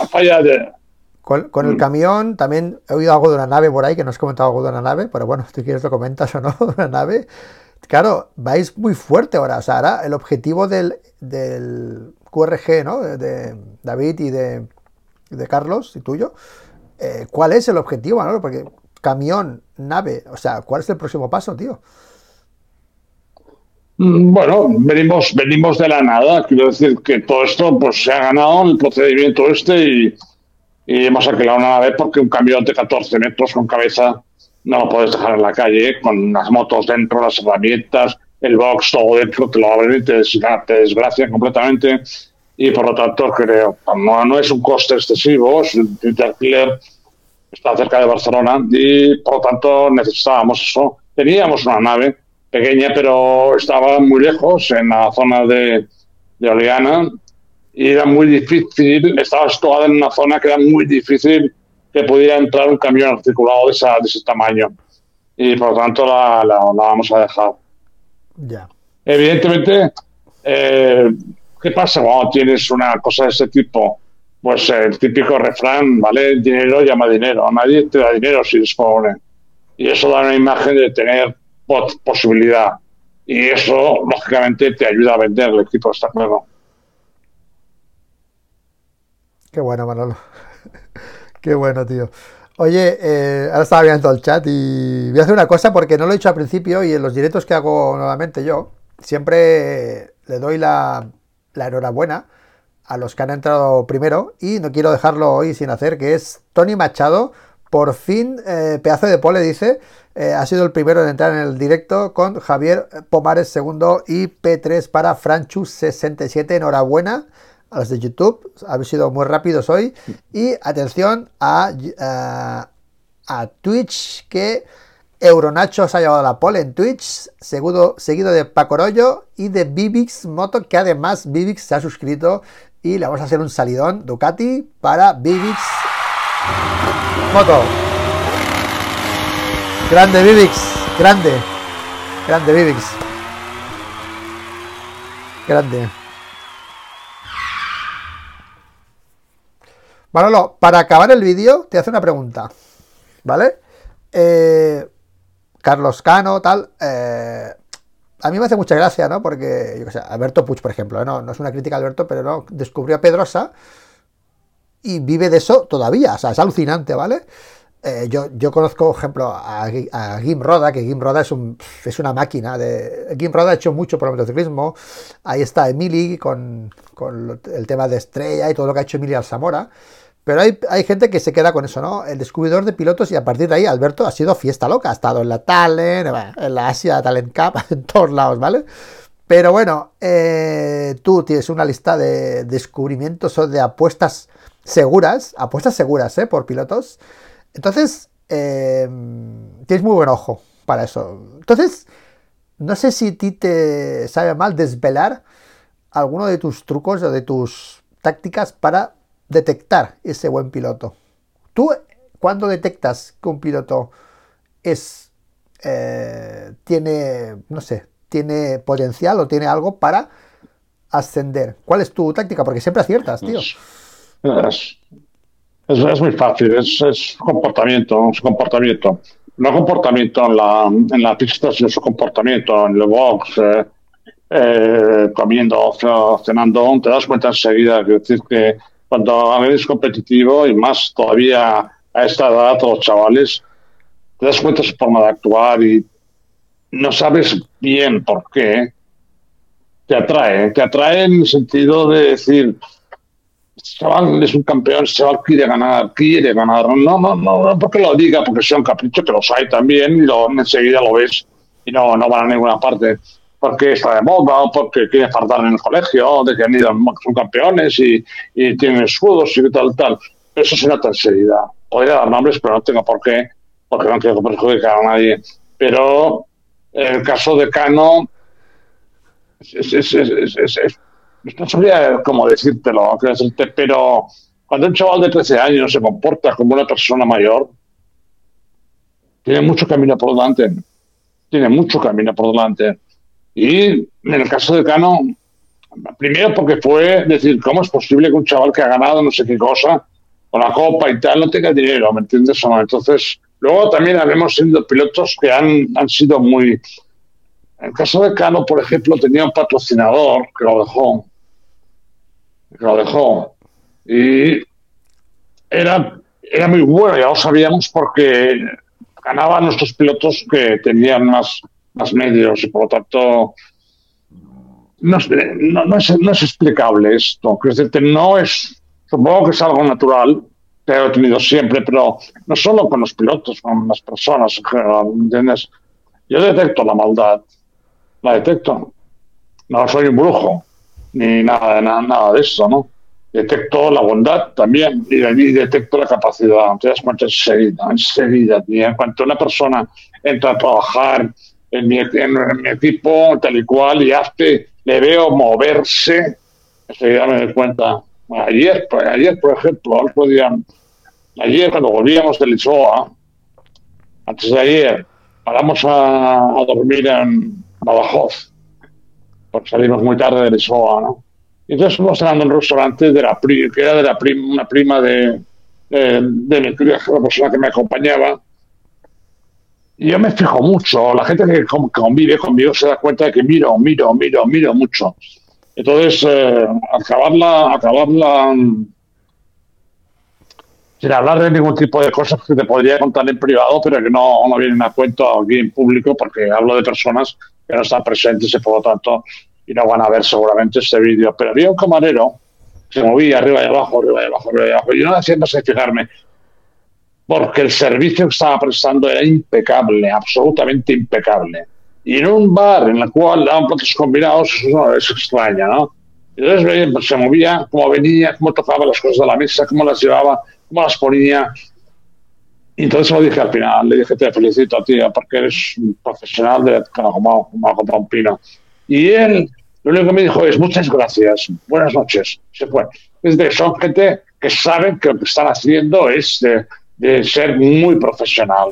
con, el mm. camión, también he oído algo de una nave por ahí, que no has comentado algo de una nave, pero bueno, si quieres lo comentas o no, una nave. Claro, vais muy fuerte ahora. O sea, ahora el objetivo del, del QRG, ¿no? De David y de, de Carlos y tuyo. Eh, ¿Cuál es el objetivo, no? Porque camión, nave, o sea, ¿cuál es el próximo paso, tío? Mm, bueno, venimos, venimos de la nada. Quiero decir que todo esto pues se ha ganado en el procedimiento este y, hemos alquilado una nave porque un camión de 14 metros con cabeza no lo puedes dejar en la calle con las motos dentro, las herramientas, el box, todo dentro, te lo abren y te, desgracia completamente. Y por lo tanto, creo, no, no es un coste excesivo, es un alquiler, está cerca de Barcelona y por lo tanto necesitábamos eso. Teníamos una nave pequeña, pero estaba muy lejos, en la zona de, de Oleana, y era muy difícil, estaba situada en una zona que era muy difícil que pudiera entrar un camión articulado de, esa, de ese tamaño. Y por lo tanto la, la, vamos a dejar. Ya. Evidentemente, eh, ¿qué pasa cuando tienes una cosa de ese tipo? Pues el típico refrán, ¿vale? Dinero llama dinero. Nadie te da dinero si dispone. Y eso da una imagen de tener posibilidad. Y eso, lógicamente, te ayuda a vender el equipo, está claro. Qué bueno, Manolo. Qué bueno, tío. Oye, eh, ahora estaba viendo el chat y voy a hacer una cosa porque no lo he dicho al principio y en los directos que hago nuevamente yo, siempre le doy la, la enhorabuena a los que han entrado primero y no quiero dejarlo hoy sin hacer, que es Tony Machado. Por fin, eh, pedazo de pole, dice, eh, ha sido el primero en entrar en el directo con Javier Pomares segundo y P3 para Franchus67. Enhorabuena a los de YouTube, habéis sido muy rápidos hoy. Y atención a, a Twitch, que Euronacho se ha llevado la pole en Twitch, seguido, seguido de Pacorollo y de Bibix Moto, que además Bibix se ha suscrito y le vamos a hacer un salidón Ducati para Vivix Moto. Grande Vivix, grande. Grande Vivix. Grande. Manolo, para acabar el vídeo te hace una pregunta. ¿Vale? Eh, Carlos Cano, tal. Eh, a mí me hace mucha gracia, ¿no? Porque, yo qué sé, Alberto Puig, por ejemplo, ¿eh? no, no es una crítica Alberto, pero no, descubrió a Pedrosa y vive de eso todavía, o sea, es alucinante, ¿vale? Eh, yo, yo conozco, por ejemplo, a, a, Gim Roda, que Gim Roda es, un, es una máquina. De, Gim Roda ha hecho mucho por el motociclismo. Ahí está Emily con, con, el tema de estrella y todo lo que ha hecho Emily Alzamora. Pero hay, hay, gente que se queda con eso, ¿no? El descubridor de pilotos y a partir de ahí Alberto ha sido fiesta loca, ha estado en la Talent, en la Asia Talent Cup, en todos lados, ¿vale? Pero bueno, eh, tú tienes una lista de descubrimientos o de apuestas seguras, apuestas seguras, ¿eh? Por pilotos. Entonces, eh, tienes muy buen ojo para eso. Entonces, no sé si a ti te sabe mal desvelar alguno de tus trucos o de tus tácticas para detectar ese buen piloto. Tú, cuando detectas que un piloto es, eh, tiene, no sé, tiene potencial o tiene algo para ascender, ¿cuál es tu táctica? Porque siempre aciertas, tío. Es, es, muy fácil, es, comportamiento, es comportamiento. No comportamiento en la, en la pista, sino su comportamiento en el box, eh, eh, comiendo, cenando, te das cuenta enseguida. Es decir, que cuando eres competitivo y más todavía a esta edad, los chavales, te das cuenta de su forma de actuar y no sabes bien por qué, te atrae. Te atrae en el sentido de decir, chaval es un campeón, chaval quiere ganar, quiere ganar. No, no, no, no porque lo diga, porque sea un capricho, que los hay también y lo, enseguida lo ves y no, no van a ninguna parte porque está de moda, porque quiere faltar en el colegio, de que han ido, son campeones y, y tienen escudos y tal, tal. Eso es una enseguida. Podría dar nombres, pero no tengo por qué, porque no quiero perjudicar a nadie. Pero el caso de Cano, es, es, es, no sabría cómo decírtelo, decirte, pero cuando un chaval de 13 años se comporta como una persona mayor, tiene mucho camino por delante. Tiene mucho camino por delante y en el caso de Cano, primero porque fue decir, ¿cómo es posible que un chaval que ha ganado no sé qué cosa con la copa y tal no tenga dinero? ¿Me entiendes o no? Entonces, luego también habíamos sido pilotos que han, han sido muy... En el caso de Cano, por ejemplo, tenía un patrocinador que lo dejó. Que lo dejó. Y era, era muy bueno, ya lo sabíamos, porque ganaban nuestros pilotos que tenían más más medios y por lo tanto no, no, no, es, no es, explicable esto. Es no es, supongo que es algo natural, que he tenido siempre, pero no solo con los pilotos, con las personas ¿entiendes? Yo detecto la maldad, la detecto. No soy un brujo, ni nada, nada, nada de eso, ¿no? Detecto la bondad también y, y detecto la capacidad. Te das cuenta enseguida, enseguida. Y en cuanto una persona entra a trabajar en mi, equipo, tal y cual, y hace, le veo moverse, enseguida me doy cuenta. Ayer, ayer, por ejemplo, ayer cuando volvíamos de Lisboa, antes de ayer, paramos a, dormir en Badajoz, porque salimos muy tarde de Lisboa, ¿no? Y entonces fuimos cenando en un restaurante de la que era de la prima, una prima de, de, de la persona que me acompañaba, yo me fijo mucho. La gente que convive conmigo se da cuenta de que miro, miro, miro, miro mucho. Entonces, eh, acabarla, acabarla sin hablar de ningún tipo de cosas que te podría contar en privado, pero que no, no vienen a cuento aquí en público, porque hablo de personas que no están presentes y por lo tanto y no van a ver seguramente este vídeo. Pero había un camarero que se movía arriba y abajo, arriba y abajo, arriba y abajo. Y yo no hacía más que fijarme, porque el servicio que estaba prestando era impecable, absolutamente impecable. Y en un bar en el cual daban platos combinados, eso es extraño, ¿no? Entonces pues, se movía, cómo venía, cómo tocaba las cosas de la mesa, cómo las llevaba, cómo las ponía. Y entonces lo dije al final, le dije, te felicito, tío, porque eres un profesional de como, como, como un pino. Y él lo único que me dijo es muchas gracias, buenas noches, se fue. Es de, son gente que saben que lo que están haciendo es de, ser muy profesional,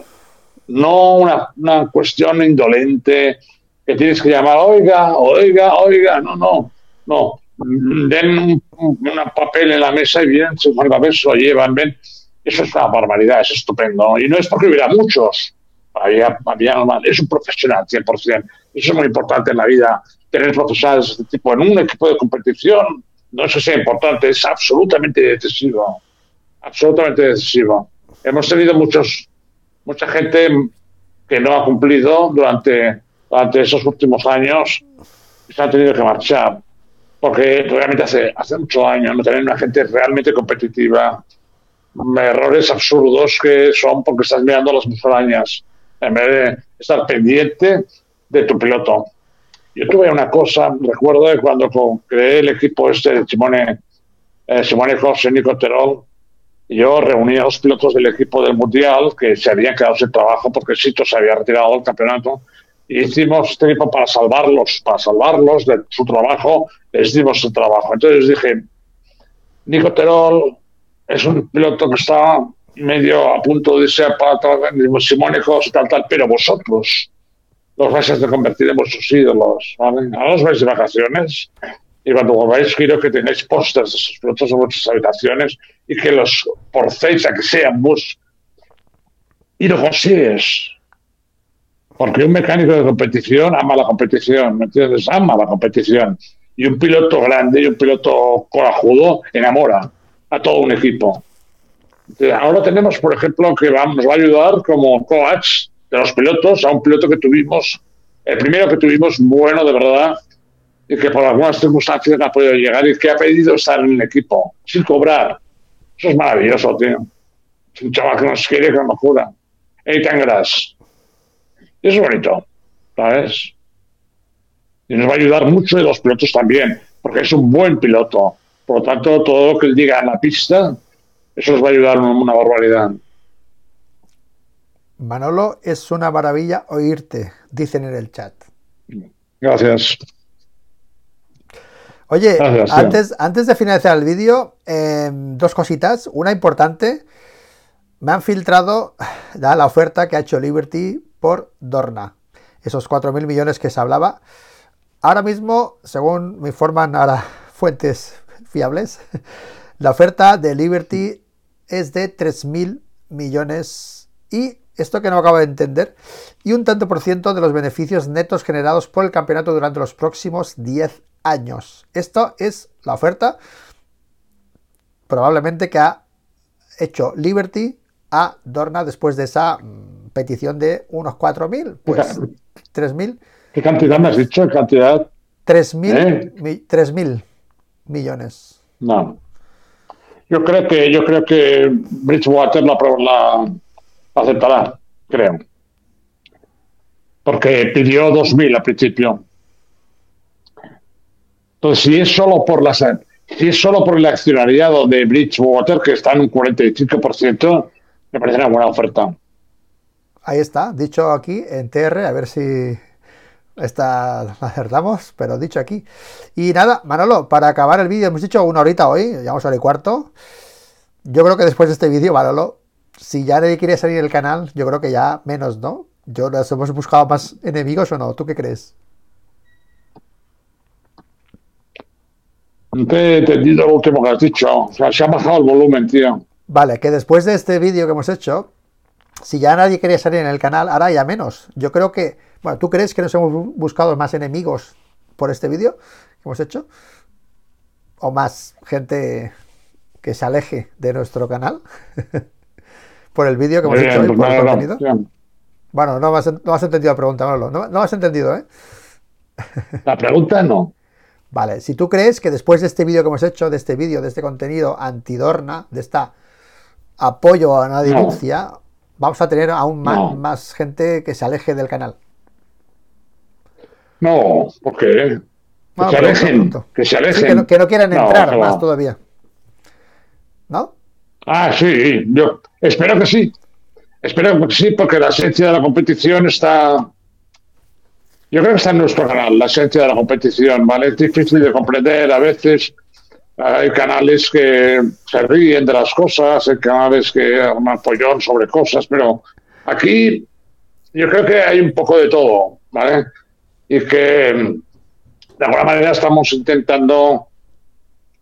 no una, una, cuestión indolente que tienes que llamar, oiga, oiga, oiga, no, no, no den un, papel en la mesa y bien, se van a ver, lo llevan, ven. Eso es una barbaridad, es estupendo. Y no es porque hubiera muchos, había, había es un profesional, 100%. Eso es muy importante en la vida, tener profesionales de este tipo en un equipo de competición. No es que sea importante, es absolutamente decisivo. Absolutamente decisivo. Hemos tenido muchos, mucha gente que no ha cumplido durante, durante esos últimos años y se han tenido que marchar porque realmente hace, hace muchos años no tener una gente realmente competitiva, errores absurdos que son porque estás mirando las musarañas en vez de estar pendiente de tu piloto. Yo tuve una cosa, recuerdo de cuando creé el equipo este de Simone, eh, Simone José, Nico Terol, yo reuní a los pilotos del equipo del Mundial que se habían quedado sin trabajo porque Sito se había retirado del campeonato hicimos este tipo para salvarlos, para salvarlos de su trabajo, les dimos su trabajo. Entonces dije, Nico Terol es un piloto que está medio a punto de ser para Simone y tal, tal, pero vosotros los vais a convertir en vuestros ídolos. ¿vale? Ahora os vais de vacaciones y cuando volváis quiero que tengáis pósters de esos pilotos en vuestras habitaciones y que los forcéis a que sean vos. Y lo consigues porque un mecánico de competición ama la competición, ¿me entiendes? Ama la competición. Y un piloto grande y un piloto corajudo enamora a todo un equipo. ahora tenemos, por ejemplo, que nos va a ayudar como coach de los pilotos a un piloto que tuvimos, el primero que tuvimos bueno de verdad, y que por algunas circunstancias no ha podido llegar y que ha pedido estar en el equipo sin cobrar. Eso es maravilloso, tío. Es un chaval que nos quiere con locura. Eitan Grass es bonito, ¿sabes? Y nos va a ayudar mucho y los pilotos también, porque es un buen piloto. Por lo tanto, todo lo que él diga en la pista, eso nos va a ayudar una barbaridad. Manolo, es una maravilla oírte, dicen en el chat. Gracias. Oye, antes, antes de finalizar el vídeo, em, dos cositas. Una importante, me han filtrado la oferta que ha hecho Liberty por Dorna. Esos 4.000 millones que se hablaba. Ahora mismo, según me informan ahora fuentes fiables, la oferta de Liberty es de 3.000 millones y esto que no acabo de entender, y un tanto por ciento de los beneficios netos generados por el campeonato durante los próximos 10 años. Esto es la oferta probablemente que ha hecho Liberty a Dorna después de esa mm, petición de unos 4.000, pues 3.000. ¿Qué cantidad me has dicho? ¿Qué cantidad? 3.000 ¿Eh? Millones. No. Yo creo que yo creo que Bridgewater la, la aceptará, creo. Porque pidió 2.000 al principio. Entonces, si es solo por las si es solo por el accionariado de Bridgewater, que está en un 45%, me parece una buena oferta. Ahí está, dicho aquí en TR, a ver si está, acertamos, pero dicho aquí. Y nada, Manolo, para acabar el vídeo, hemos dicho una horita hoy, llevamos a hora y cuarto. Yo creo que después de este vídeo, Manolo, si ya nadie quiere salir del canal, yo creo que ya menos, ¿no? Yo nos hemos buscado más enemigos o no, ¿tú qué crees? No te he entendido lo último que has dicho. O sea, se ha bajado el volumen, tío. Vale, que después de este vídeo que hemos hecho, si ya nadie quería salir en el canal, ahora ya menos. Yo creo que, bueno, ¿tú crees que nos hemos buscado más enemigos por este vídeo que hemos hecho? ¿O más gente que se aleje de nuestro canal? por el vídeo que hemos hecho hoy, por el contenido. Bueno, no has, no has, entendido la pregunta, Manolo. No, no has entendido, ¿eh? La pregunta no. Vale, si tú crees que después de este vídeo que hemos hecho, de este vídeo, de este contenido antidorna, de esta apoyo a una denuncia, vamos a tener aún más, más, gente que se aleje del canal. No, porque que, se alejen, que se alejen. que, no, quieran entrar más todavía. ¿No? Ah, sí, yo espero que sí. Espero que sí, porque la esencia de la competición está. Yo creo que está en nuestro canal, la esencia de la competición, ¿vale? Es difícil de comprender a veces hay canales que se ríen de las cosas, hay canales que un apoyón sobre cosas, pero aquí yo creo que hay un poco de todo, ¿vale? Y que de alguna manera estamos intentando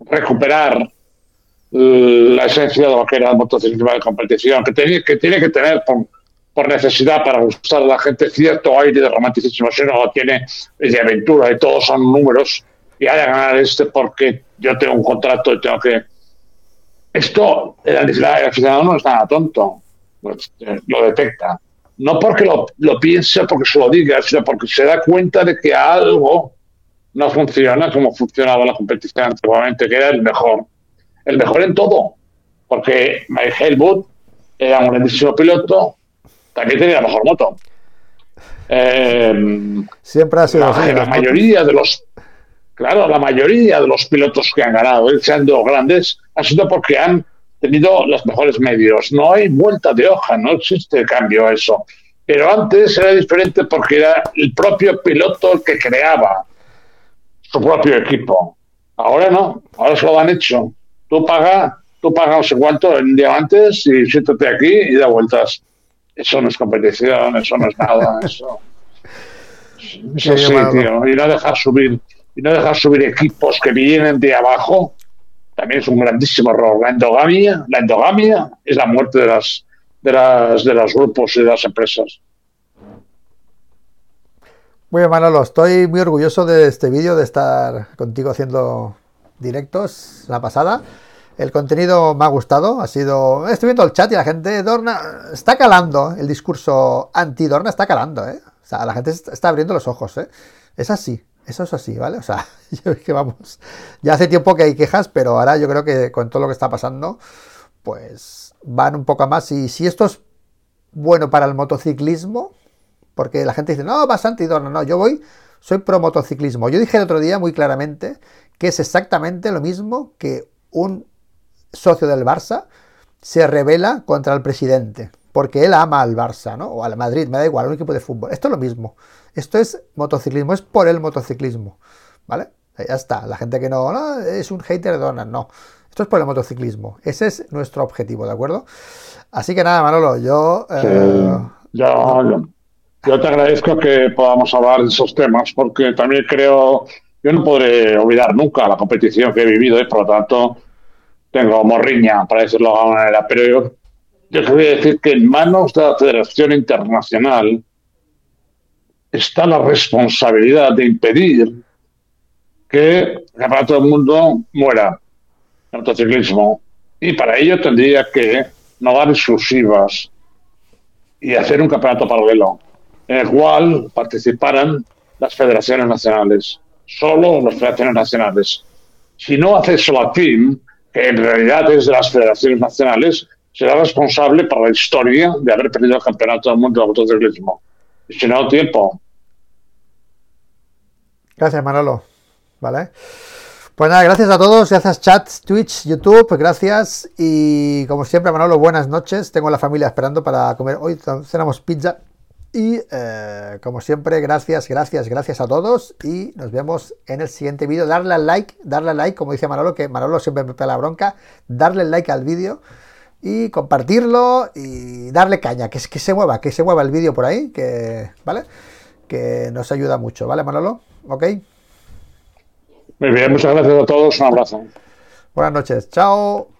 recuperar la esencia de lo que era el motociclismo de competición, que tiene que, tiene que tener por, necesidad para gustar a la gente cierto aire de romanticismo, si no lo tiene de aventura y todos son números y haya ganar este porque yo tengo un contrato y tengo que... Esto, el aficionado no es nada tonto, pues, eh, lo detecta. No porque lo, lo piense, porque se lo diga, sino porque se da cuenta de que algo no funciona como funcionaba la competición antiguamente, que era el mejor. El mejor en todo. Porque Mike Helmut era un grandísimo piloto, también tenía la mejor moto. Eh, Siempre ha sido la, La mayoría de los Claro, la mayoría de los pilotos que han ganado, siendo grandes, ha sido porque han tenido los mejores medios. No hay vuelta de hoja, no existe cambio a eso. Pero antes era diferente porque era el propio piloto el que creaba su propio equipo. Ahora no, ahora se lo han hecho. Tú pagas, tú pagas no sé cuánto en diamantes y siéntate aquí y da vueltas. Eso no es competición, eso no es nada, eso. Eso sí, tío. Y no dejar subir y no dejar subir equipos que vienen de abajo, también es un grandísimo error. La endogamia, la endogamia es la muerte de las de las de los grupos y de las empresas. Muy bien, Manolo, estoy muy orgulloso de este vídeo, de estar contigo haciendo directos la pasada. El contenido me ha gustado, ha sido... Estoy viendo el chat y la gente Dorna está calando, el discurso anti-Dorna está calando, ¿eh? O sea, la gente está abriendo los ojos, ¿eh? Es así, eso es así, ¿vale? O sea, yo que vamos, ya hace tiempo que hay quejas, pero ahora yo creo que con todo lo que está pasando, pues van un poco más. Y si esto es bueno para el motociclismo, porque la gente dice, no, bastante no, no, yo voy, soy pro motociclismo. Yo dije el otro día muy claramente que es exactamente lo mismo que un socio del Barça se revela contra el presidente, porque él ama al Barça, ¿no? O al Madrid, me da igual, un equipo de fútbol. Esto es lo mismo. Esto es motociclismo, es por el motociclismo, ¿vale? Ya está, la gente que no, es un hater de Donald, no. Esto es por el motociclismo. Ese es nuestro objetivo, ¿de acuerdo? Así que nada, Manolo, yo... Eh, yo, yo te agradezco que podamos hablar de esos temas, porque también creo, yo no podré olvidar nunca la competición que he vivido y por lo tanto tengo morriña, para decirlo de alguna manera, pero yo, yo quería decir que en manos de la Federación Internacional está la responsabilidad de impedir que para todo el mundo muera el motociclismo. Y para ello tendría que no dar exclusivas y hacer un campeonato paralelo en el cual participaran las federaciones nacionales, solo las federaciones nacionales. Si no hace eso la team, que en realidad es de las federaciones nacionales, será responsable para la historia de haber perdido el campeonato del mundo de motociclismo. Y si no, tiempo. Gracias, Manolo. Vale. Pues nada, gracias a todos, gracias chat, Twitch, YouTube, gracias. Y como siempre, Manolo, buenas noches. Tengo a la familia esperando para comer. Hoy cenamos pizza. Y eh, como siempre, gracias, gracias, gracias a todos. Y nos vemos en el siguiente vídeo. Darle al like, darle al like, como dice Manolo, que Manolo siempre me pega la bronca. Darle like al vídeo y compartirlo y darle caña, que, que se mueva, que se mueva el vídeo por ahí, que, ¿vale? Que nos ayuda mucho, ¿vale, Manolo? ¿Ok? Muy bien, muchas gracias a todos, un abrazo. Buenas noches, chao.